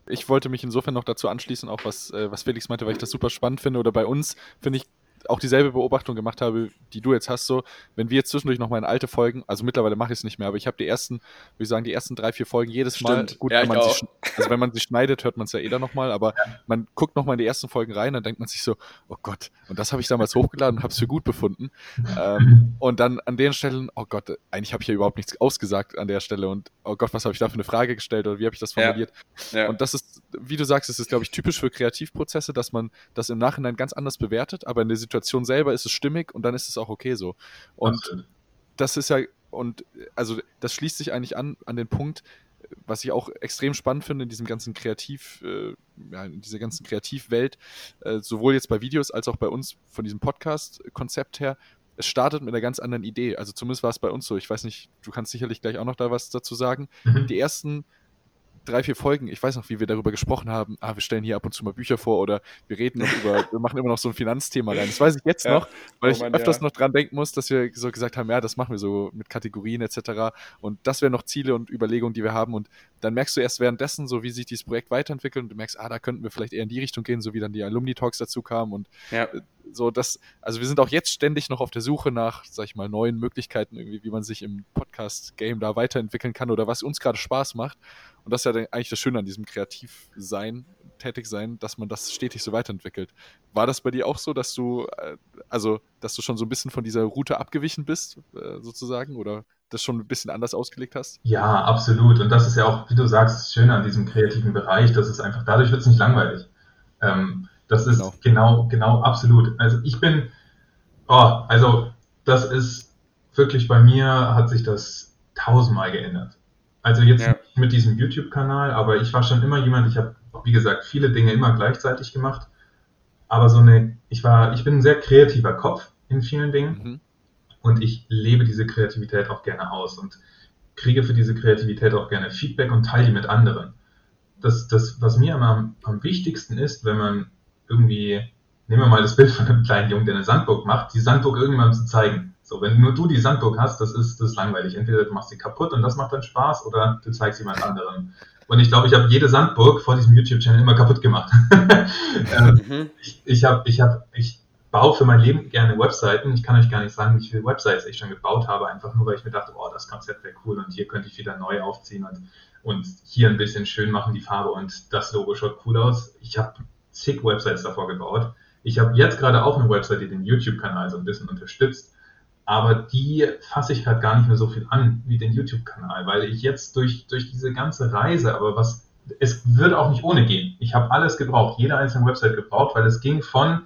Ich wollte mich insofern noch dazu anschließen, auch was, äh, was Felix meinte, weil ich das super spannend finde. Oder bei uns finde ich auch dieselbe Beobachtung gemacht habe, die du jetzt hast, so, wenn wir jetzt zwischendurch noch mal in alte Folgen, also mittlerweile mache ich es nicht mehr, aber ich habe die ersten, würde ich sagen, die ersten drei, vier Folgen jedes Stimmt. Mal, gut, ja, wenn man sie, also wenn man sie schneidet, hört man es ja eh dann nochmal, aber ja. man guckt nochmal in die ersten Folgen rein, dann denkt man sich so, oh Gott, und das habe ich damals hochgeladen und habe es für gut befunden. ähm, und dann an den Stellen, oh Gott, eigentlich habe ich ja überhaupt nichts ausgesagt an der Stelle und oh Gott, was habe ich da für eine Frage gestellt oder wie habe ich das formuliert? Ja. Und das ist, wie du sagst, das ist, glaube ich, typisch für Kreativprozesse, dass man das im Nachhinein ganz anders bewertet, aber in der Situation selber ist es stimmig und dann ist es auch okay so. Und Absolut. das ist ja, und also das schließt sich eigentlich an, an den Punkt, was ich auch extrem spannend finde in diesem ganzen Kreativ, äh, ja, in dieser ganzen Kreativwelt, äh, sowohl jetzt bei Videos als auch bei uns von diesem Podcast-Konzept her, es startet mit einer ganz anderen Idee. Also zumindest war es bei uns so. Ich weiß nicht, du kannst sicherlich gleich auch noch da was dazu sagen. Mhm. Die ersten drei, vier Folgen, ich weiß noch, wie wir darüber gesprochen haben, ah, wir stellen hier ab und zu mal Bücher vor oder wir reden noch über, wir machen immer noch so ein Finanzthema rein. Das weiß ich jetzt ja. noch, weil oh Mann, ich öfters ja. noch dran denken muss, dass wir so gesagt haben, ja, das machen wir so mit Kategorien etc. Und das wären noch Ziele und Überlegungen, die wir haben. Und dann merkst du erst währenddessen, so wie sich dieses Projekt weiterentwickelt und du merkst, ah, da könnten wir vielleicht eher in die Richtung gehen, so wie dann die Alumni-Talks dazu kamen und ja. Äh, so das, also wir sind auch jetzt ständig noch auf der Suche nach, sag ich mal, neuen Möglichkeiten, irgendwie, wie man sich im Podcast-Game da weiterentwickeln kann oder was uns gerade Spaß macht. Und das ist ja eigentlich das Schöne an diesem Kreativsein, Tätigsein, dass man das stetig so weiterentwickelt. War das bei dir auch so, dass du, äh, also, dass du schon so ein bisschen von dieser Route abgewichen bist, äh, sozusagen, oder das schon ein bisschen anders ausgelegt hast? Ja, absolut. Und das ist ja auch, wie du sagst, das Schöne an diesem kreativen Bereich, dass es einfach, dadurch wird es nicht langweilig. Ähm, das ist genau. genau, genau, absolut. Also ich bin, oh, also das ist wirklich bei mir hat sich das tausendmal geändert. Also jetzt ja. Mit diesem YouTube-Kanal, aber ich war schon immer jemand, ich habe, wie gesagt, viele Dinge immer gleichzeitig gemacht. Aber so eine, ich war, ich bin ein sehr kreativer Kopf in vielen Dingen mhm. und ich lebe diese Kreativität auch gerne aus und kriege für diese Kreativität auch gerne Feedback und teile die mit anderen. Das, das was mir immer am, am wichtigsten ist, wenn man irgendwie, nehmen wir mal das Bild von einem kleinen Jungen, der eine Sandburg macht, die Sandburg irgendwann zu zeigen. So, wenn nur du die Sandburg hast, das ist, das ist langweilig. Entweder du machst sie kaputt und das macht dann Spaß oder du zeigst jemand anderem. Und ich glaube, ich habe jede Sandburg vor diesem YouTube-Channel immer kaputt gemacht. ähm, mhm. Ich, ich habe, ich habe, ich baue für mein Leben gerne Webseiten. Ich kann euch gar nicht sagen, wie viele Websites ich schon gebaut habe, einfach nur, weil ich mir dachte, oh, das Konzept wäre cool und hier könnte ich wieder neu aufziehen und, und hier ein bisschen schön machen, die Farbe und das Logo schaut cool aus. Ich habe zig Websites davor gebaut. Ich habe jetzt gerade auch eine Website, die den YouTube-Kanal so ein bisschen unterstützt, aber die fasse ich halt gar nicht mehr so viel an wie den YouTube-Kanal, weil ich jetzt durch, durch diese ganze Reise, aber was, es würde auch nicht ohne gehen. Ich habe alles gebraucht, jede einzelne Website gebraucht, weil es ging von,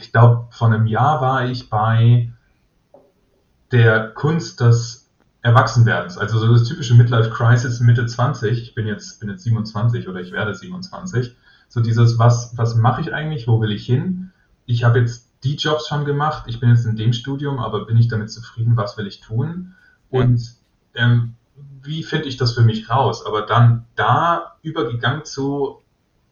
ich glaube, von einem Jahr war ich bei der Kunst des Erwachsenwerdens, also so das typische Midlife Crisis Mitte 20. Ich bin jetzt, bin jetzt 27 oder ich werde 27 so dieses, was, was mache ich eigentlich, wo will ich hin? Ich habe jetzt die Jobs schon gemacht, ich bin jetzt in dem Studium, aber bin ich damit zufrieden, was will ich tun? Und ähm, wie finde ich das für mich raus? Aber dann da übergegangen zu,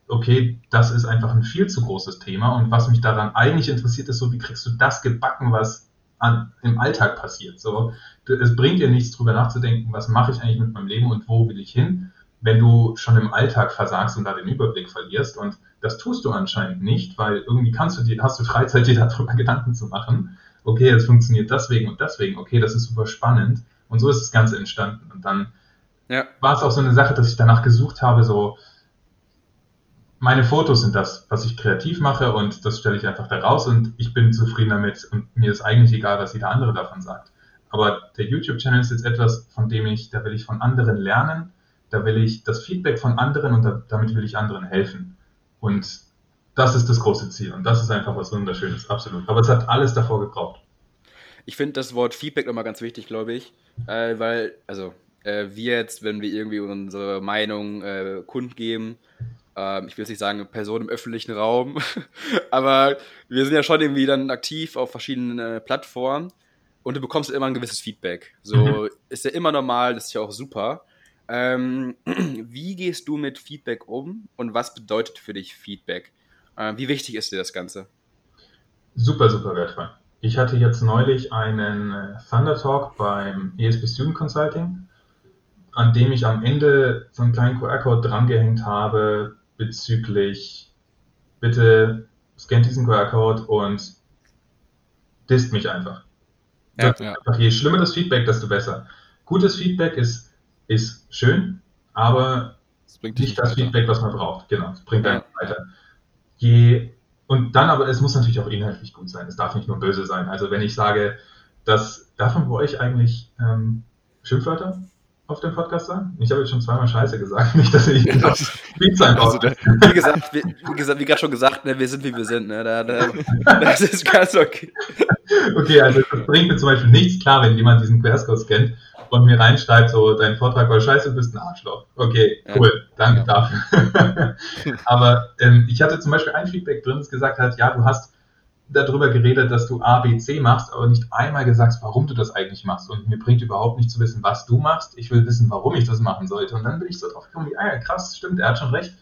okay, das ist einfach ein viel zu großes Thema und was mich daran eigentlich interessiert, ist so, wie kriegst du das gebacken, was an, im Alltag passiert? So, es bringt dir nichts drüber nachzudenken, was mache ich eigentlich mit meinem Leben und wo will ich hin? Wenn du schon im Alltag versagst und da den Überblick verlierst. Und das tust du anscheinend nicht, weil irgendwie kannst du dir, hast du Freizeit, dir darüber Gedanken zu machen. Okay, es funktioniert deswegen und deswegen. Okay, das ist super spannend. Und so ist das Ganze entstanden. Und dann ja. war es auch so eine Sache, dass ich danach gesucht habe, so, meine Fotos sind das, was ich kreativ mache und das stelle ich einfach da raus und ich bin zufrieden damit und mir ist eigentlich egal, was jeder andere davon sagt. Aber der YouTube-Channel ist jetzt etwas, von dem ich, da will ich von anderen lernen da will ich das Feedback von anderen und da, damit will ich anderen helfen. Und das ist das große Ziel und das ist einfach was Wunderschönes, absolut. Aber es hat alles davor gebraucht. Ich finde das Wort Feedback immer ganz wichtig, glaube ich, äh, weil, also, äh, wir jetzt, wenn wir irgendwie unsere Meinung äh, kundgeben, ähm, ich will jetzt nicht sagen Person im öffentlichen Raum, aber wir sind ja schon irgendwie dann aktiv auf verschiedenen äh, Plattformen und du bekommst immer ein gewisses Feedback. So mhm. ist ja immer normal, das ist ja auch super. Ähm, wie gehst du mit Feedback um und was bedeutet für dich Feedback? Äh, wie wichtig ist dir das Ganze? Super, super wertvoll. Ich hatte jetzt neulich einen äh, Thunder Talk beim ESP Student Consulting, an dem ich am Ende so einen kleinen QR-Code drangehängt habe bezüglich, bitte scannt diesen QR-Code und disst mich einfach. Ja, ja. einfach. Je schlimmer das Feedback, desto besser. Gutes Feedback ist ist schön, aber nicht, nicht das weiter. Feedback, was man braucht. Genau, es bringt einen ja. weiter. Je, und dann aber, es muss natürlich auch inhaltlich gut sein. Es darf nicht nur böse sein. Also wenn ich sage, dass, man bei euch eigentlich ähm, Schimpfwörter auf dem Podcast sagen? Ich habe jetzt schon zweimal Scheiße gesagt, nicht, dass ich das Beat sein also, Wie gesagt, wie, wie, wie gerade schon gesagt, ne, wir sind wie wir sind. Ne? Da, da, das ist ganz okay. Okay, also das bringt mir zum Beispiel nichts klar, wenn jemand diesen QR-Code scannt und mir reinschreibt, so, dein Vortrag war scheiße, du bist ein Arschloch. Okay, cool, ja. danke ja. dafür. Aber ähm, ich hatte zum Beispiel ein Feedback drin, das gesagt hat, ja, du hast darüber geredet, dass du A, B, C machst, aber nicht einmal gesagt, warum du das eigentlich machst. Und mir bringt überhaupt nicht zu wissen, was du machst. Ich will wissen, warum ich das machen sollte. Und dann bin ich so drauf gekommen, ah ja, krass, stimmt, er hat schon recht.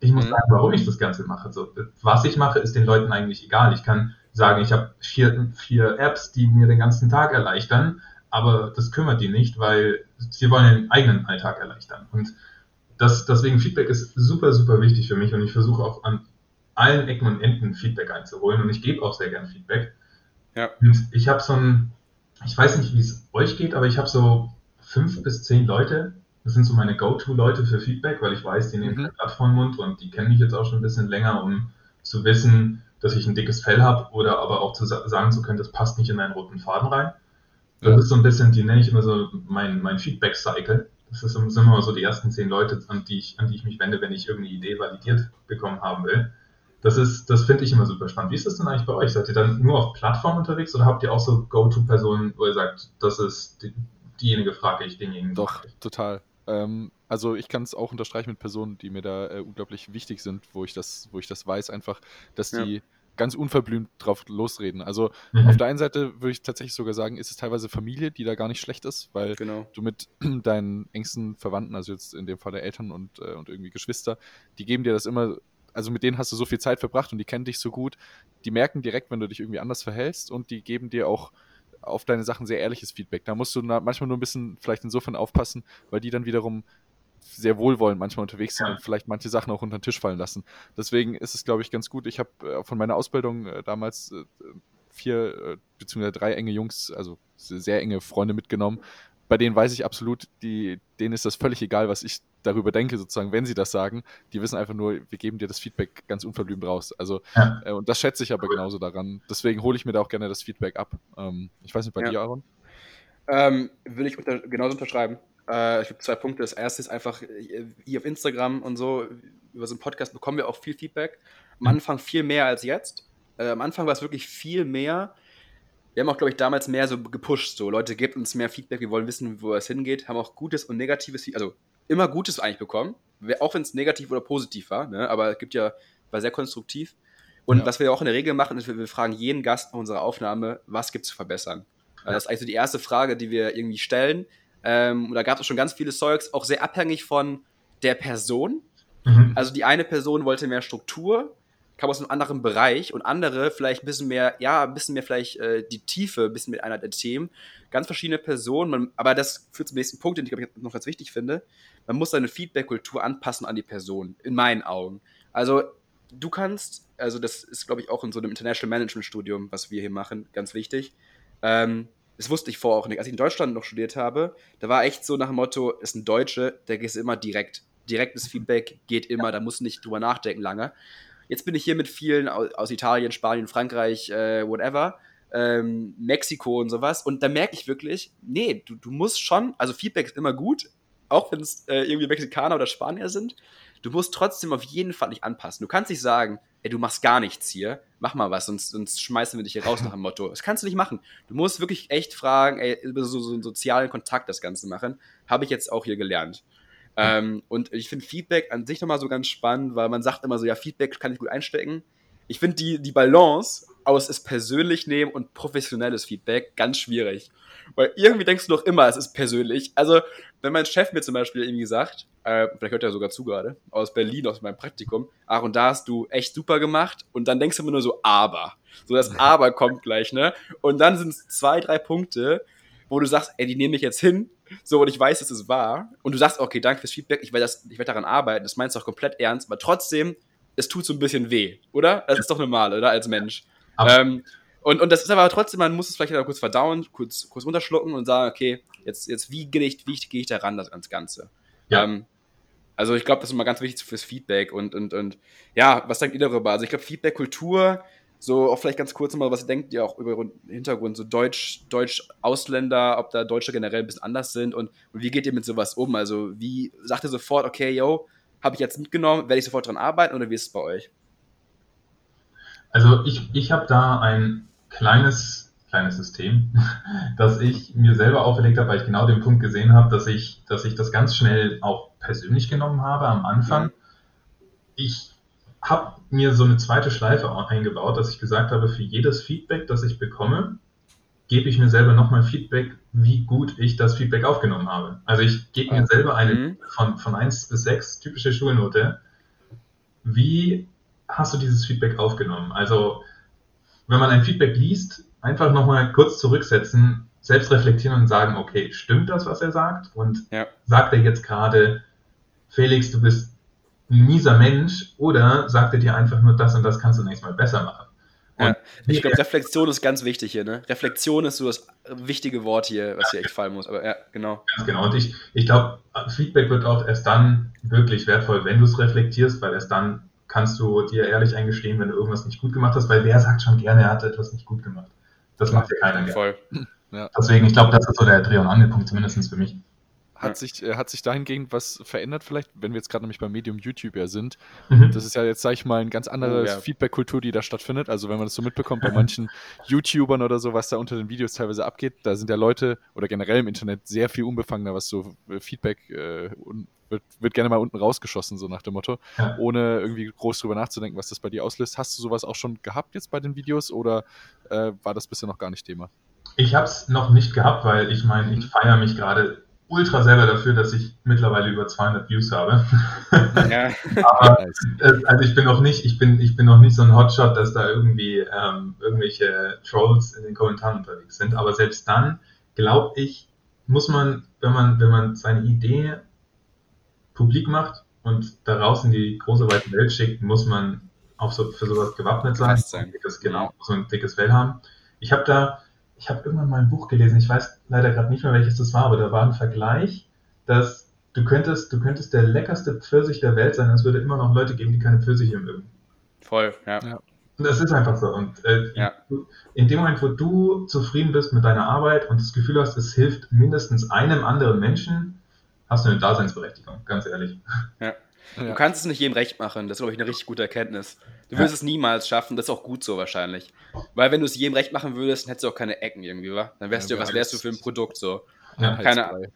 Ich muss mhm. sagen, warum ich das Ganze mache. So, was ich mache, ist den Leuten eigentlich egal. Ich kann sagen, ich habe vier, vier Apps, die mir den ganzen Tag erleichtern aber das kümmert die nicht, weil sie wollen den eigenen Alltag erleichtern. Und das, deswegen Feedback ist super, super wichtig für mich und ich versuche auch an allen Ecken und Enden Feedback einzuholen und ich gebe auch sehr gern Feedback. Ja. Und ich habe so ein, ich weiß nicht, wie es euch geht, aber ich habe so fünf bis zehn Leute, das sind so meine Go-To-Leute für Feedback, weil ich weiß, die nehmen mhm. kein Blatt vor den Mund und die kennen mich jetzt auch schon ein bisschen länger, um zu wissen, dass ich ein dickes Fell habe oder aber auch zu sagen zu können, das passt nicht in deinen roten Faden rein. Das ist so ein bisschen, die nenne ich immer so mein, mein Feedback-Cycle. Das ist, sind immer so die ersten zehn Leute, an die, ich, an die ich mich wende, wenn ich irgendeine Idee validiert bekommen haben will. Das ist, das finde ich immer super spannend. Wie ist das denn eigentlich bei euch? Seid ihr dann nur auf Plattformen unterwegs oder habt ihr auch so Go-To-Personen, wo ihr sagt, das ist die, diejenige frage ich, denjenigen? Doch, total. Ähm, also ich kann es auch unterstreichen mit Personen, die mir da äh, unglaublich wichtig sind, wo ich das, wo ich das weiß, einfach, dass die ja ganz unverblümt drauf losreden. Also mhm. auf der einen Seite würde ich tatsächlich sogar sagen, ist es teilweise Familie, die da gar nicht schlecht ist, weil genau. du mit deinen engsten Verwandten, also jetzt in dem Fall der Eltern und, äh, und irgendwie Geschwister, die geben dir das immer, also mit denen hast du so viel Zeit verbracht und die kennen dich so gut, die merken direkt, wenn du dich irgendwie anders verhältst und die geben dir auch auf deine Sachen sehr ehrliches Feedback. Da musst du manchmal nur ein bisschen vielleicht insofern aufpassen, weil die dann wiederum sehr wohlwollend manchmal unterwegs sind ja. und vielleicht manche Sachen auch unter den Tisch fallen lassen. Deswegen ist es, glaube ich, ganz gut. Ich habe äh, von meiner Ausbildung äh, damals äh, vier äh, bzw. drei enge Jungs, also sehr enge Freunde mitgenommen. Bei denen weiß ich absolut, die, denen ist das völlig egal, was ich darüber denke, sozusagen, wenn sie das sagen. Die wissen einfach nur, wir geben dir das Feedback ganz unverblümt raus. Also, ja. äh, und das schätze ich aber genauso daran. Deswegen hole ich mir da auch gerne das Feedback ab. Ähm, ich weiß nicht, bei ja. dir, Aaron? Ähm, will ich unter genauso unterschreiben. Äh, ich habe zwei Punkte. Das erste ist einfach, äh, hier auf Instagram und so, über so einen Podcast bekommen wir auch viel Feedback. Am mhm. Anfang viel mehr als jetzt. Äh, am Anfang war es wirklich viel mehr. Wir haben auch, glaube ich, damals mehr so gepusht. So, Leute, gebt uns mehr Feedback, wir wollen wissen, wo es hingeht. Haben auch gutes und negatives, also immer Gutes eigentlich bekommen. Auch wenn es negativ oder positiv war. Ne? Aber es gibt ja, war sehr konstruktiv. Und ja. was wir auch in der Regel machen, ist, wir, wir fragen jeden Gast nach unserer Aufnahme, was gibt es zu verbessern. Ja. Das ist eigentlich so die erste Frage, die wir irgendwie stellen. Ähm, und da gab es schon ganz viele Zeugs, auch sehr abhängig von der Person. Mhm. Also die eine Person wollte mehr Struktur, kam aus einem anderen Bereich und andere vielleicht ein bisschen mehr, ja, ein bisschen mehr vielleicht äh, die Tiefe, ein bisschen mit einer der Themen. Ganz verschiedene Personen, man, aber das führt zum nächsten Punkt, den ich, ich noch ganz wichtig finde. Man muss seine Feedback-Kultur anpassen an die Person, in meinen Augen. Also du kannst, also das ist, glaube ich, auch in so einem International Management Studium, was wir hier machen, ganz wichtig. Ähm, das wusste ich vorher auch nicht. Als ich in Deutschland noch studiert habe, da war echt so nach dem Motto, ist ein Deutsche, der geht immer direkt. Direktes Feedback geht immer, da muss nicht drüber nachdenken lange. Jetzt bin ich hier mit vielen aus, Italien, Spanien, Frankreich, äh, whatever, ähm, Mexiko und sowas. Und da merke ich wirklich, nee, du, du musst schon, also Feedback ist immer gut, auch wenn es äh, irgendwie Mexikaner oder Spanier sind. Du musst trotzdem auf jeden Fall nicht anpassen. Du kannst nicht sagen, ey, du machst gar nichts hier, mach mal was, sonst, sonst schmeißen wir dich hier raus nach dem Motto. Das kannst du nicht machen. Du musst wirklich echt fragen, ey, über so, so einen sozialen Kontakt das Ganze machen. Habe ich jetzt auch hier gelernt. Ähm, und ich finde Feedback an sich nochmal so ganz spannend, weil man sagt immer so, ja, Feedback kann ich gut einstecken. Ich finde die, die Balance aus es persönlich nehmen und professionelles Feedback ganz schwierig. Weil irgendwie denkst du doch immer, es ist persönlich. Also, wenn mein Chef mir zum Beispiel irgendwie sagt, äh, vielleicht hört er sogar zu gerade, aus Berlin, aus meinem Praktikum, ach, und da hast du echt super gemacht, und dann denkst du immer nur so, aber. So, das Aber kommt gleich, ne? Und dann sind es zwei, drei Punkte, wo du sagst, ey, die nehme ich jetzt hin, so, und ich weiß, dass es wahr, und du sagst, okay, danke fürs Feedback, ich werde werd daran arbeiten, das meinst du auch komplett ernst, aber trotzdem, es tut so ein bisschen weh, oder? Das ist doch normal, oder? Als Mensch. Ähm, und, und das ist aber trotzdem, man muss es vielleicht kurz verdauen, kurz, kurz runterschlucken und sagen, okay, jetzt, jetzt wie gehe ich, wie gehe ich da ran, das, ans Ganze? Ja. Ähm, also ich glaube, das ist immer ganz wichtig fürs Feedback und, und, und ja, was denkt ihr darüber? Also ich glaube, Feedback-Kultur, so auch vielleicht ganz kurz nochmal, was denkt ihr auch über den Hintergrund, so Deutsch, Deutsch-Ausländer, ob da Deutsche generell ein bisschen anders sind und, und wie geht ihr mit sowas um? Also wie sagt ihr sofort, okay, yo, habe ich jetzt mitgenommen, werde ich sofort dran arbeiten oder wie ist es bei euch? Also ich, ich habe da ein kleines, kleines System, das ich mir selber auferlegt habe, weil ich genau den Punkt gesehen habe, dass ich, dass ich das ganz schnell auch persönlich genommen habe am Anfang. Mhm. Ich habe mir so eine zweite Schleife eingebaut, dass ich gesagt habe, für jedes Feedback, das ich bekomme, gebe ich mir selber nochmal Feedback, wie gut ich das Feedback aufgenommen habe. Also ich gebe mir selber eine mhm. von, von 1 bis 6, typische Schulnote. Wie hast du dieses Feedback aufgenommen? Also wenn man ein Feedback liest, einfach nochmal kurz zurücksetzen, selbst reflektieren und sagen, okay, stimmt das, was er sagt? Und ja. sagt er jetzt gerade, Felix, du bist ein mieser Mensch oder sagt er dir einfach nur, das und das kannst du nächstes Mal besser machen? Ja, ich glaube, Reflexion ist ganz wichtig hier. Ne? Reflexion ist so das wichtige Wort hier, was hier echt fallen muss. Aber ja, genau. Ganz genau. Und ich, ich glaube, Feedback wird auch erst dann wirklich wertvoll, wenn du es reflektierst, weil erst dann kannst du dir ehrlich eingestehen, wenn du irgendwas nicht gut gemacht hast, weil wer sagt schon gerne, er hat etwas nicht gut gemacht? Das macht ja keiner gerne. Voll. Ja. Deswegen, ich glaube, das ist so der Dreh- und Angelpunkt, zumindest für mich. Hat, ja. sich, äh, hat sich dahingehend was verändert, vielleicht, wenn wir jetzt gerade nämlich beim Medium YouTube ja sind? Mhm. Das ist ja jetzt, sag ich mal, eine ganz andere oh, ja. Feedback-Kultur, die da stattfindet. Also, wenn man das so mitbekommt bei manchen YouTubern oder so, was da unter den Videos teilweise abgeht, da sind ja Leute oder generell im Internet sehr viel unbefangener, was so äh, Feedback äh, wird, wird gerne mal unten rausgeschossen, so nach dem Motto, ja. ohne irgendwie groß drüber nachzudenken, was das bei dir auslöst. Hast du sowas auch schon gehabt jetzt bei den Videos oder äh, war das bisher noch gar nicht Thema? Ich habe es noch nicht gehabt, weil ich meine, ich feiere mich gerade ultra selber dafür, dass ich mittlerweile über 200 Views habe. Ja. Aber äh, also ich bin noch nicht, ich bin, ich bin noch nicht so ein Hotshot, dass da irgendwie ähm, irgendwelche Trolls in den Kommentaren unterwegs sind. Aber selbst dann glaube ich, muss man, wenn man, wenn man seine Idee publik macht und daraus in die große weite Welt schickt, muss man auch so, für sowas gewappnet sein. sein. Dickes, genau, so ein dickes Fell haben. Ich habe da, ich habe irgendwann mal ein Buch gelesen, ich weiß leider gerade nicht mehr, welches das war, aber da war ein Vergleich, dass du könntest, du könntest der leckerste Pfirsich der Welt sein, es würde immer noch Leute geben, die keine Pfirsiche mögen. Voll, ja. ja. Und das ist einfach so. Und äh, ja. in dem Moment, wo du zufrieden bist mit deiner Arbeit und das Gefühl hast, es hilft mindestens einem anderen Menschen, hast du eine Daseinsberechtigung, ganz ehrlich. Ja. Ja. Du kannst es nicht jedem recht machen, das ist, glaube ich, eine richtig gute Erkenntnis. Du wirst ja. es niemals schaffen, das ist auch gut so wahrscheinlich. Weil wenn du es jedem recht machen würdest, dann hättest du auch keine Ecken irgendwie, wa? Dann wärst ja, du, was wärst du für ein Produkt so? Ja, keine Ahnung.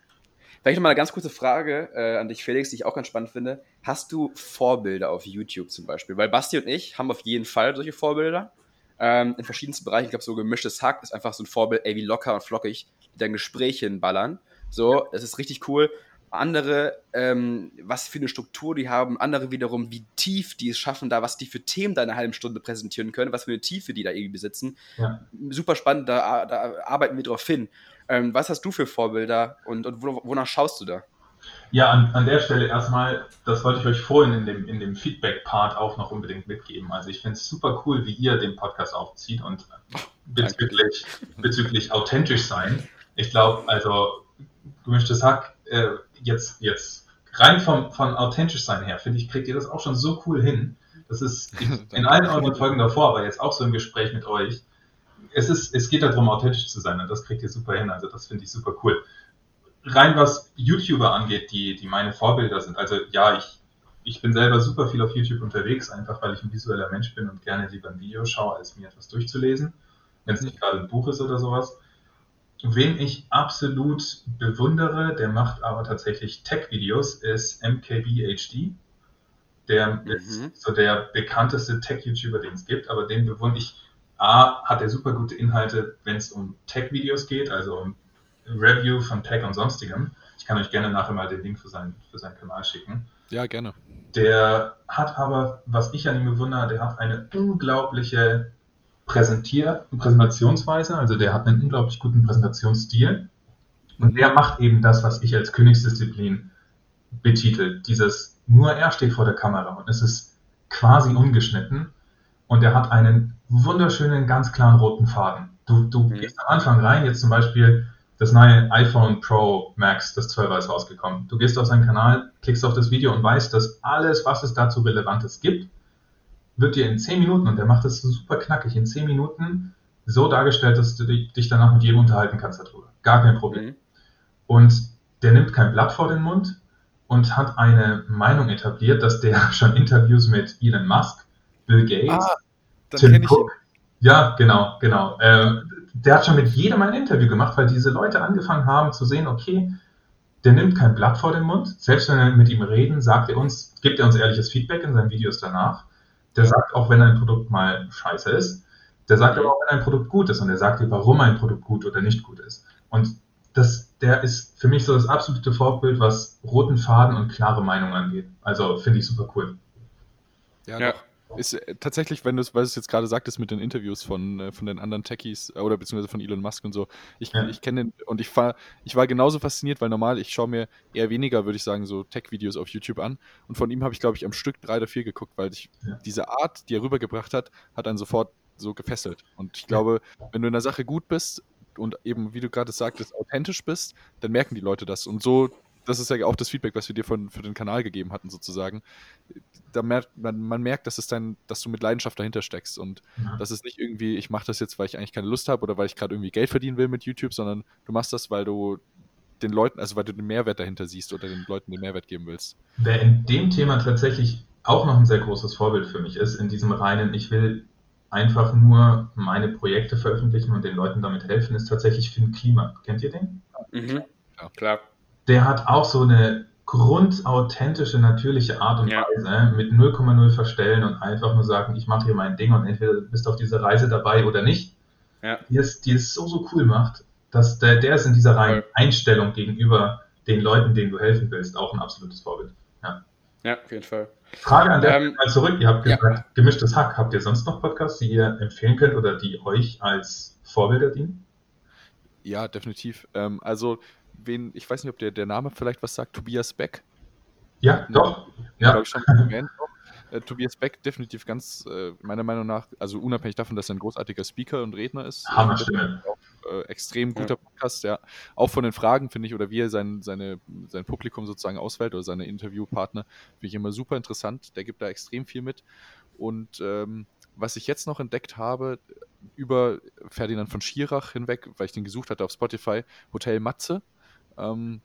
Vielleicht nochmal eine ganz kurze Frage äh, an dich, Felix, die ich auch ganz spannend finde. Hast du Vorbilder auf YouTube zum Beispiel? Weil Basti und ich haben auf jeden Fall solche Vorbilder. Ähm, in verschiedensten Bereichen. Ich glaube, so gemischtes Hack ist einfach so ein Vorbild, ey, wie locker und flockig die dein Gespräch hinballern. So, das ist richtig cool andere, ähm, was für eine Struktur die haben, andere wiederum, wie tief die es schaffen, da, was die für Themen da in einer halben Stunde präsentieren können, was für eine Tiefe die da irgendwie besitzen. Ja. Super spannend, da, da, arbeiten wir drauf hin. Ähm, was hast du für Vorbilder und, und wonach schaust du da? Ja, an, an der Stelle erstmal, das wollte ich euch vorhin in dem, in dem Feedback-Part auch noch unbedingt mitgeben. Also ich finde es super cool, wie ihr den Podcast aufzieht und bezüglich, bezüglich authentisch sein. Ich glaube, also gemischtes Hack äh, jetzt, jetzt rein vom, von authentisch sein her, finde ich, kriegt ihr das auch schon so cool hin. Das ist in allen euren Folgen davor, aber jetzt auch so im Gespräch mit euch. Es, ist, es geht darum, authentisch zu sein und das kriegt ihr super hin. Also das finde ich super cool. Rein was YouTuber angeht, die, die meine Vorbilder sind. Also ja, ich, ich bin selber super viel auf YouTube unterwegs, einfach weil ich ein visueller Mensch bin und gerne lieber ein Video schaue, als mir etwas durchzulesen. Wenn es nicht gerade ein Buch ist oder sowas. Wen ich absolut bewundere, der macht aber tatsächlich Tech-Videos, ist MKBHD. Der mhm. ist so der bekannteste Tech-YouTuber, den es gibt, aber den bewundere ich. A, hat er super gute Inhalte, wenn es um Tech-Videos geht, also um Review von Tech und sonstigem. Ich kann euch gerne nachher mal den Link für, sein, für seinen Kanal schicken. Ja, gerne. Der hat aber, was ich an ihm bewundere, der hat eine unglaubliche Präsentier Präsentationsweise, also der hat einen unglaublich guten Präsentationsstil und der macht eben das, was ich als Königsdisziplin betitel. Dieses, nur er steht vor der Kamera und es ist quasi ungeschnitten und er hat einen wunderschönen, ganz klaren roten Faden. Du, du mhm. gehst am Anfang rein, jetzt zum Beispiel das neue iPhone Pro Max, das 12 ist rausgekommen. Du gehst auf seinen Kanal, klickst auf das Video und weißt, dass alles, was es dazu Relevantes gibt, wird dir in 10 Minuten, und der macht das super knackig, in 10 Minuten so dargestellt, dass du dich danach mit jedem unterhalten kannst darüber. Gar kein Problem. Mhm. Und der nimmt kein Blatt vor den Mund und hat eine Meinung etabliert, dass der schon Interviews mit Elon Musk, Bill Gates, ah, Tim Cook, ja, genau, genau. Äh, der hat schon mit jedem ein Interview gemacht, weil diese Leute angefangen haben zu sehen, okay, der nimmt kein Blatt vor den Mund. Selbst wenn wir mit ihm reden, sagt er uns, gibt er uns ehrliches Feedback in seinen Videos danach. Der sagt auch, wenn ein Produkt mal scheiße ist. Der sagt aber auch, wenn ein Produkt gut ist. Und der sagt dir, warum ein Produkt gut oder nicht gut ist. Und das, der ist für mich so das absolute Vorbild, was roten Faden und klare Meinung angeht. Also finde ich super cool. Ja, ja. Doch ist äh, tatsächlich, wenn du es, weil du es jetzt gerade sagtest mit den Interviews von, äh, von den anderen Techies äh, oder beziehungsweise von Elon Musk und so, ich, ja. ich kenne den und ich war, ich war genauso fasziniert, weil normal, ich schaue mir eher weniger, würde ich sagen, so Tech-Videos auf YouTube an und von ihm habe ich, glaube ich, am Stück drei oder vier geguckt, weil ich ja. diese Art, die er rübergebracht hat, hat einen sofort so gefesselt. Und ich glaube, wenn du in der Sache gut bist und eben, wie du gerade sagtest, authentisch bist, dann merken die Leute das. Und so das ist ja auch das Feedback, was wir dir von, für den Kanal gegeben hatten, sozusagen. Da merkt, man, man merkt, dass, es dein, dass du mit Leidenschaft dahinter steckst und ja. das ist nicht irgendwie, ich mache das jetzt, weil ich eigentlich keine Lust habe oder weil ich gerade irgendwie Geld verdienen will mit YouTube, sondern du machst das, weil du den Leuten, also weil du den Mehrwert dahinter siehst oder den Leuten den Mehrwert geben willst. Wer in dem Thema tatsächlich auch noch ein sehr großes Vorbild für mich ist, in diesem reinen, ich will einfach nur meine Projekte veröffentlichen und den Leuten damit helfen, ist tatsächlich Finn Klima. Kennt ihr den? Mhm. Ja, klar der hat auch so eine grundauthentische, natürliche Art und ja. Weise mit 0,0 verstellen und einfach nur sagen, ich mache hier mein Ding und entweder bist du auf dieser Reise dabei oder nicht. Ja. Die, es, die es so, so cool macht, dass der, der ist in dieser reinen Einstellung gegenüber den Leuten, denen du helfen willst, auch ein absolutes Vorbild. Ja, ja auf jeden Fall. Frage an der ähm, mal zurück. Ihr habt gesagt, ja. gemischtes Hack. Habt ihr sonst noch Podcasts, die ihr empfehlen könnt oder die euch als Vorbilder dienen? Ja, definitiv. Ähm, also wen, ich weiß nicht, ob der, der Name vielleicht was sagt, Tobias Beck. Ja, doch. Ja. Ich schon erwähnt. Äh, Tobias Beck definitiv ganz, äh, meiner Meinung nach, also unabhängig davon, dass er ein großartiger Speaker und Redner ist. Hammerstimme. Äh, extrem guter ja. Podcast, ja. Auch von den Fragen, finde ich, oder wie er sein, seine, sein Publikum sozusagen auswählt oder seine Interviewpartner, finde ich immer super interessant. Der gibt da extrem viel mit. Und ähm, was ich jetzt noch entdeckt habe, über Ferdinand von Schirach hinweg, weil ich den gesucht hatte auf Spotify, Hotel Matze. Ähm,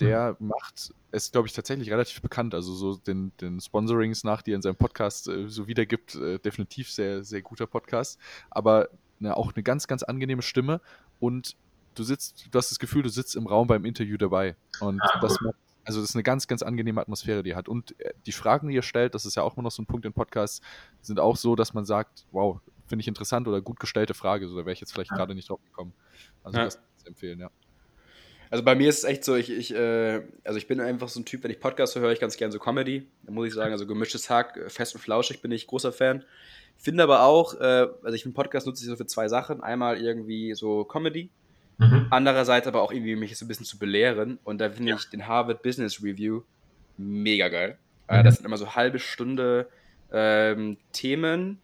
der mhm. macht es, glaube ich, tatsächlich relativ bekannt. Also so den, den Sponsorings nach, die er in seinem Podcast äh, so wiedergibt, äh, definitiv sehr, sehr guter Podcast. Aber ne, auch eine ganz, ganz angenehme Stimme und du sitzt, du hast das Gefühl, du sitzt im Raum beim Interview dabei. Und ah, das macht, also das ist eine ganz, ganz angenehme Atmosphäre, die er hat. Und äh, die Fragen, die er stellt, das ist ja auch immer noch so ein Punkt im Podcast, sind auch so, dass man sagt, wow, finde ich interessant oder gut gestellte Frage. So, da wäre ich jetzt vielleicht ja. gerade nicht drauf gekommen. Also ja. das kann ich empfehlen, ja. Also bei mir ist es echt so, ich, ich, äh, also ich bin einfach so ein Typ, wenn ich Podcasts höre, ich ganz gerne so Comedy. Da muss ich sagen, also gemischtes Hack, äh, fest und flauschig bin ich großer Fan. Finde aber auch, äh, also ich finde Podcast nutze ich so für zwei Sachen. Einmal irgendwie so Comedy, mhm. andererseits aber auch irgendwie mich so ein bisschen zu belehren. Und da finde ja. ich den Harvard Business Review mega geil. Äh, mhm. Äh, das sind immer so halbe Stunde ähm, Themen,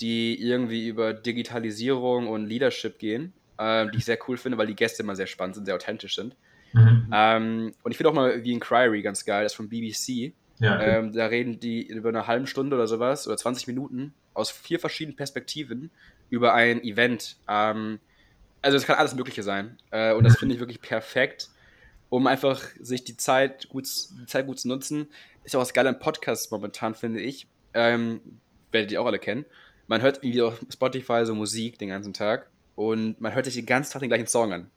die irgendwie über Digitalisierung und Leadership gehen äh, die ich sehr cool finde, weil die Gäste immer sehr spannend sind, sehr authentisch sind. Mhm. Ähm, und ich finde auch mal wie Inquiry ganz geil, das ist von BBC. Ja, okay. ähm, da reden die über eine halbe Stunde oder sowas oder 20 Minuten aus vier verschiedenen Perspektiven über ein Event. Ähm, also es kann alles Mögliche sein. Äh, und das finde ich wirklich perfekt, um einfach sich die Zeit gut, die Zeit gut zu nutzen. Ist auch was geil an Podcasts momentan, finde ich. Ähm, werdet ihr auch alle kennen. Man hört irgendwie auf Spotify so Musik den ganzen Tag und man hört sich den ganzen Tag den gleichen Song an.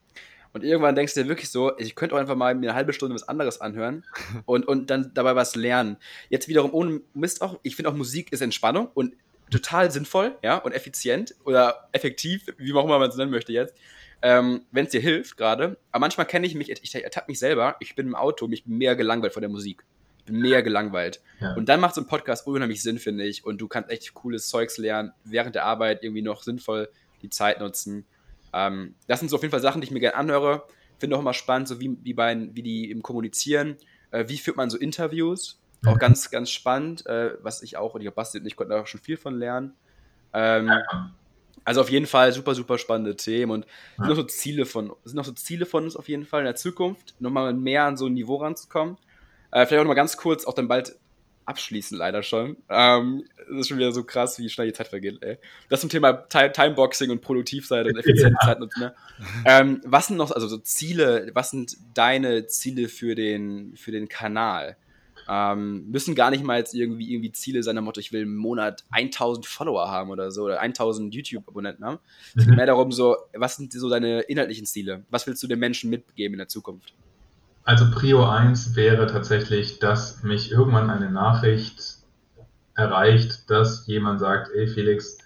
Und irgendwann denkst du dir wirklich so, ich könnte auch einfach mal mir eine halbe Stunde was anderes anhören und, und dann dabei was lernen. Jetzt wiederum ohne Mist auch, ich finde auch Musik ist Entspannung und total sinnvoll, ja, und effizient oder effektiv, wie auch immer man es nennen möchte jetzt, ähm, wenn es dir hilft gerade. Aber manchmal kenne ich mich, ich ertappe mich selber, ich bin im Auto, mich mehr gelangweilt von der Musik. Ich bin mehr gelangweilt. Ja. Und dann macht so ein Podcast unheimlich Sinn, finde ich. Und du kannst echt cooles Zeugs lernen, während der Arbeit irgendwie noch sinnvoll die Zeit nutzen. Ähm, das sind so auf jeden Fall Sachen, die ich mir gerne anhöre. Finde auch immer spannend, so wie, wie, bei, wie die im Kommunizieren. Äh, wie führt man so Interviews? Auch ganz, ganz spannend, äh, was ich auch, und ich habe Basti und ich konnten auch schon viel von lernen. Ähm, also auf jeden Fall super, super spannende Themen und sind noch so Ziele von, sind noch so Ziele von uns auf jeden Fall in der Zukunft, nochmal mehr an so ein Niveau ranzukommen. Äh, vielleicht auch nochmal ganz kurz, auch dann bald abschließen, leider schon. Ähm, das ist schon wieder so krass, wie schnell die Zeit vergeht, ey. Das zum Thema Timeboxing und Produktivseite und effiziente ja. Zeitnutzen, ne? ähm, was sind noch, also so Ziele, was sind deine Ziele für den, für den Kanal? Ähm, müssen gar nicht mal jetzt irgendwie, irgendwie Ziele sein, Motto, ich will im Monat 1000 Follower haben oder so, oder 1000 YouTube-Abonnenten haben. Es geht mhm. mehr darum, so, was sind so deine inhaltlichen Ziele? Was willst du den Menschen mitgeben in der Zukunft? Also Prio 1 wäre tatsächlich, dass mich irgendwann eine Nachricht erreicht, dass jemand sagt, ey Felix,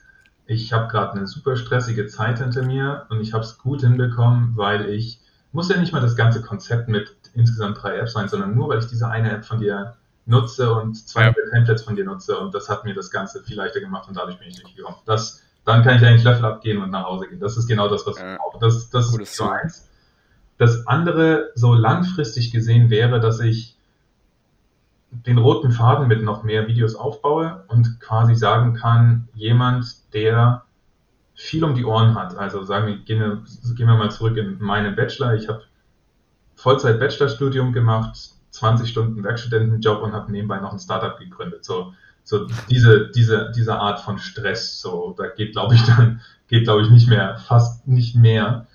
ich habe gerade eine super stressige Zeit hinter mir und ich habe es gut hinbekommen, weil ich, muss ja nicht mal das ganze Konzept mit insgesamt drei Apps sein, sondern nur, weil ich diese eine App von dir nutze und zwei ja. Templates von dir nutze und das hat mir das Ganze viel leichter gemacht und dadurch bin ich nicht gekommen. Das, dann kann ich eigentlich Löffel abgehen und nach Hause gehen. Das ist genau das, was ich brauche. Das, das ist so eins. Das andere, so langfristig gesehen, wäre, dass ich den roten Faden mit noch mehr Videos aufbaue und quasi sagen kann, jemand, der viel um die Ohren hat, also sagen wir, gehen wir, gehen wir mal zurück in meinen Bachelor, ich habe Vollzeit-Bachelorstudium gemacht, 20 Stunden Werkstudentenjob und habe nebenbei noch ein Startup gegründet. So, so diese, diese, diese Art von Stress, so, da geht, glaube ich, dann, geht, glaube ich, nicht mehr, fast nicht mehr.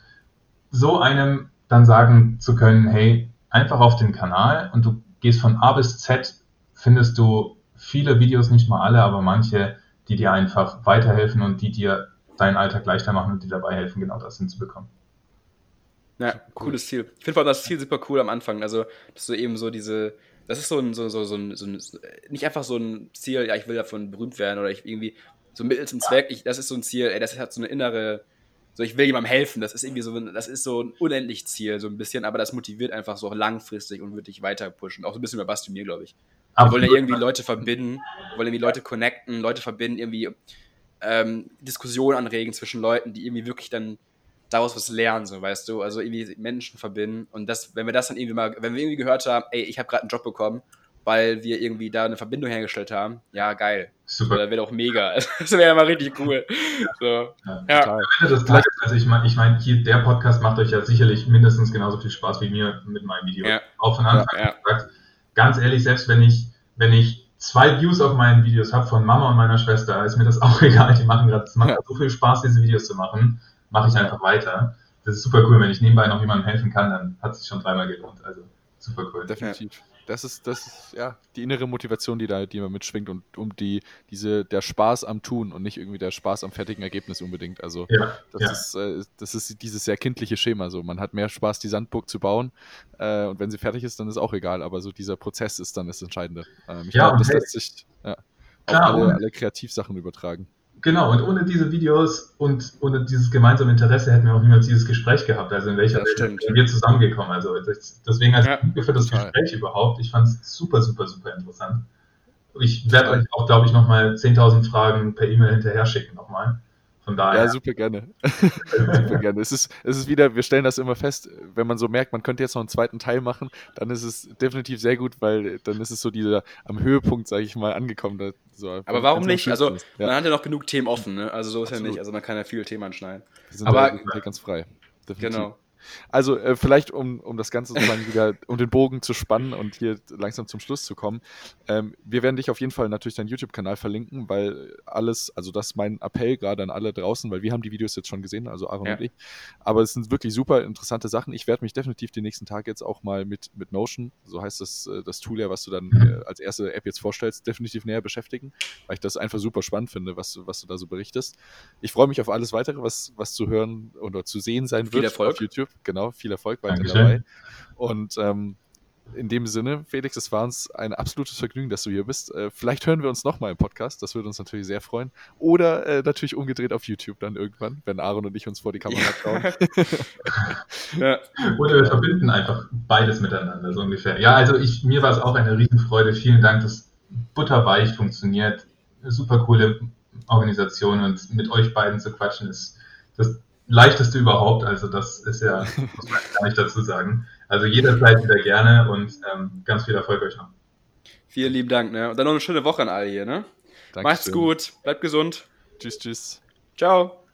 So einem dann sagen zu können, hey, einfach auf den Kanal und du gehst von A bis Z, findest du viele Videos, nicht mal alle, aber manche, die dir einfach weiterhelfen und die dir deinen Alltag leichter machen und dir dabei helfen, genau das hinzubekommen. Ja, cooles Ziel. Ich finde das Ziel super cool am Anfang. Also, dass du eben so diese, das ist so ein, so, so, so, ein, so ein, nicht einfach so ein Ziel, ja, ich will davon berühmt werden oder ich irgendwie so mittel zum Zweck, ich, das ist so ein Ziel, ey, das hat so eine innere, so ich will jemandem helfen, das ist irgendwie so, das ist so ein unendlich Ziel, so ein bisschen, aber das motiviert einfach so langfristig und wird dich weiter pushen. Auch so ein bisschen bei Basti mir, glaube ich. Wir wollen ja irgendwie Leute verbinden, wollen irgendwie Leute connecten, Leute verbinden, irgendwie ähm, Diskussionen anregen zwischen Leuten, die irgendwie wirklich dann daraus was lernen, so weißt du, also irgendwie Menschen verbinden und das, wenn wir das dann irgendwie mal, wenn wir irgendwie gehört haben, ey, ich habe gerade einen Job bekommen weil wir irgendwie da eine Verbindung hergestellt haben. Ja, geil. Super. Das wäre doch mega. Das wäre ja mal richtig cool. So. Ja, ja. Das Gleiche, also ich meine, ich mein, der Podcast macht euch ja sicherlich mindestens genauso viel Spaß wie mir mit meinem Video. Ja. Auch von Anfang an gesagt, ganz ehrlich, selbst wenn ich, wenn ich zwei Views auf meinen Videos habe von Mama und meiner Schwester, ist mir das auch egal. Die machen gerade, es macht so viel Spaß, diese Videos zu machen, mache ich einfach weiter. Das ist super cool. Wenn ich nebenbei noch jemandem helfen kann, dann hat es sich schon dreimal gelohnt. Also super cool. Definitiv das ist, das ist ja die innere Motivation, die da, die man mitschwingt und um die, diese, der Spaß am Tun und nicht irgendwie der Spaß am fertigen Ergebnis unbedingt. Also ja, das, ja. Ist, äh, das ist dieses sehr kindliche Schema. So, man hat mehr Spaß, die Sandburg zu bauen äh, und wenn sie fertig ist, dann ist auch egal. Aber so dieser Prozess ist dann das Entscheidende. Ähm, ich ja, glaube, das lässt sich ja, auf alle, alle Kreativsachen übertragen. Genau, und ohne diese Videos und ohne dieses gemeinsame Interesse hätten wir auch niemals dieses Gespräch gehabt. Also in welcher Welt sind wir zusammengekommen. Also deswegen als ja, für das total. Gespräch überhaupt. Ich fand es super, super, super interessant. Ich werde euch auch, glaube ich, nochmal 10.000 Fragen per E-Mail hinterher schicken nochmal. Von daher. Ja, super gerne. super gerne. Es ist, es ist wieder, wir stellen das immer fest, wenn man so merkt, man könnte jetzt noch einen zweiten Teil machen, dann ist es definitiv sehr gut, weil dann ist es so dieser am Höhepunkt, sage ich mal, angekommen. Da, so, Aber warum nicht? Also, ja. man hat ja noch genug Themen offen, ne? Also, so ist Absolut. ja nicht. Also, man kann ja viele Themen anschneiden. Wir sind Aber ganz frei. Definitiv. Genau. Also äh, vielleicht, um, um das Ganze sozusagen wieder, um den Bogen zu spannen und hier langsam zum Schluss zu kommen. Ähm, wir werden dich auf jeden Fall natürlich deinen YouTube-Kanal verlinken, weil alles, also das ist mein Appell gerade an alle draußen, weil wir haben die Videos jetzt schon gesehen, also Aaron ja. und ich. Aber es sind wirklich super interessante Sachen. Ich werde mich definitiv die nächsten Tage jetzt auch mal mit, mit Notion, so heißt das, äh, das Tool ja, was du dann äh, als erste App jetzt vorstellst, definitiv näher beschäftigen, weil ich das einfach super spannend finde, was, was du da so berichtest. Ich freue mich auf alles weitere, was, was zu hören oder zu sehen sein Viel wird Erfolg. auf YouTube genau, viel Erfolg weiter Dankeschön. dabei. Und ähm, in dem Sinne, Felix, es war uns ein absolutes Vergnügen, dass du hier bist. Äh, vielleicht hören wir uns nochmal im Podcast, das würde uns natürlich sehr freuen. Oder äh, natürlich umgedreht auf YouTube dann irgendwann, wenn Aaron und ich uns vor die Kamera schauen. ja. Oder wir verbinden einfach beides miteinander, so ungefähr. Ja, also ich, mir war es auch eine Riesenfreude. Vielen Dank, dass butterweich funktioniert. Eine super coole Organisation und mit euch beiden zu quatschen ist das leichteste überhaupt. Also das ist ja, muss man gar nicht dazu sagen. Also jederzeit wieder gerne und ähm, ganz viel Erfolg euch noch. Vielen lieben Dank, ne? Und dann noch eine schöne Woche an alle hier, ne? Dankeschön. Macht's gut, bleibt gesund. Tschüss, tschüss. Ciao.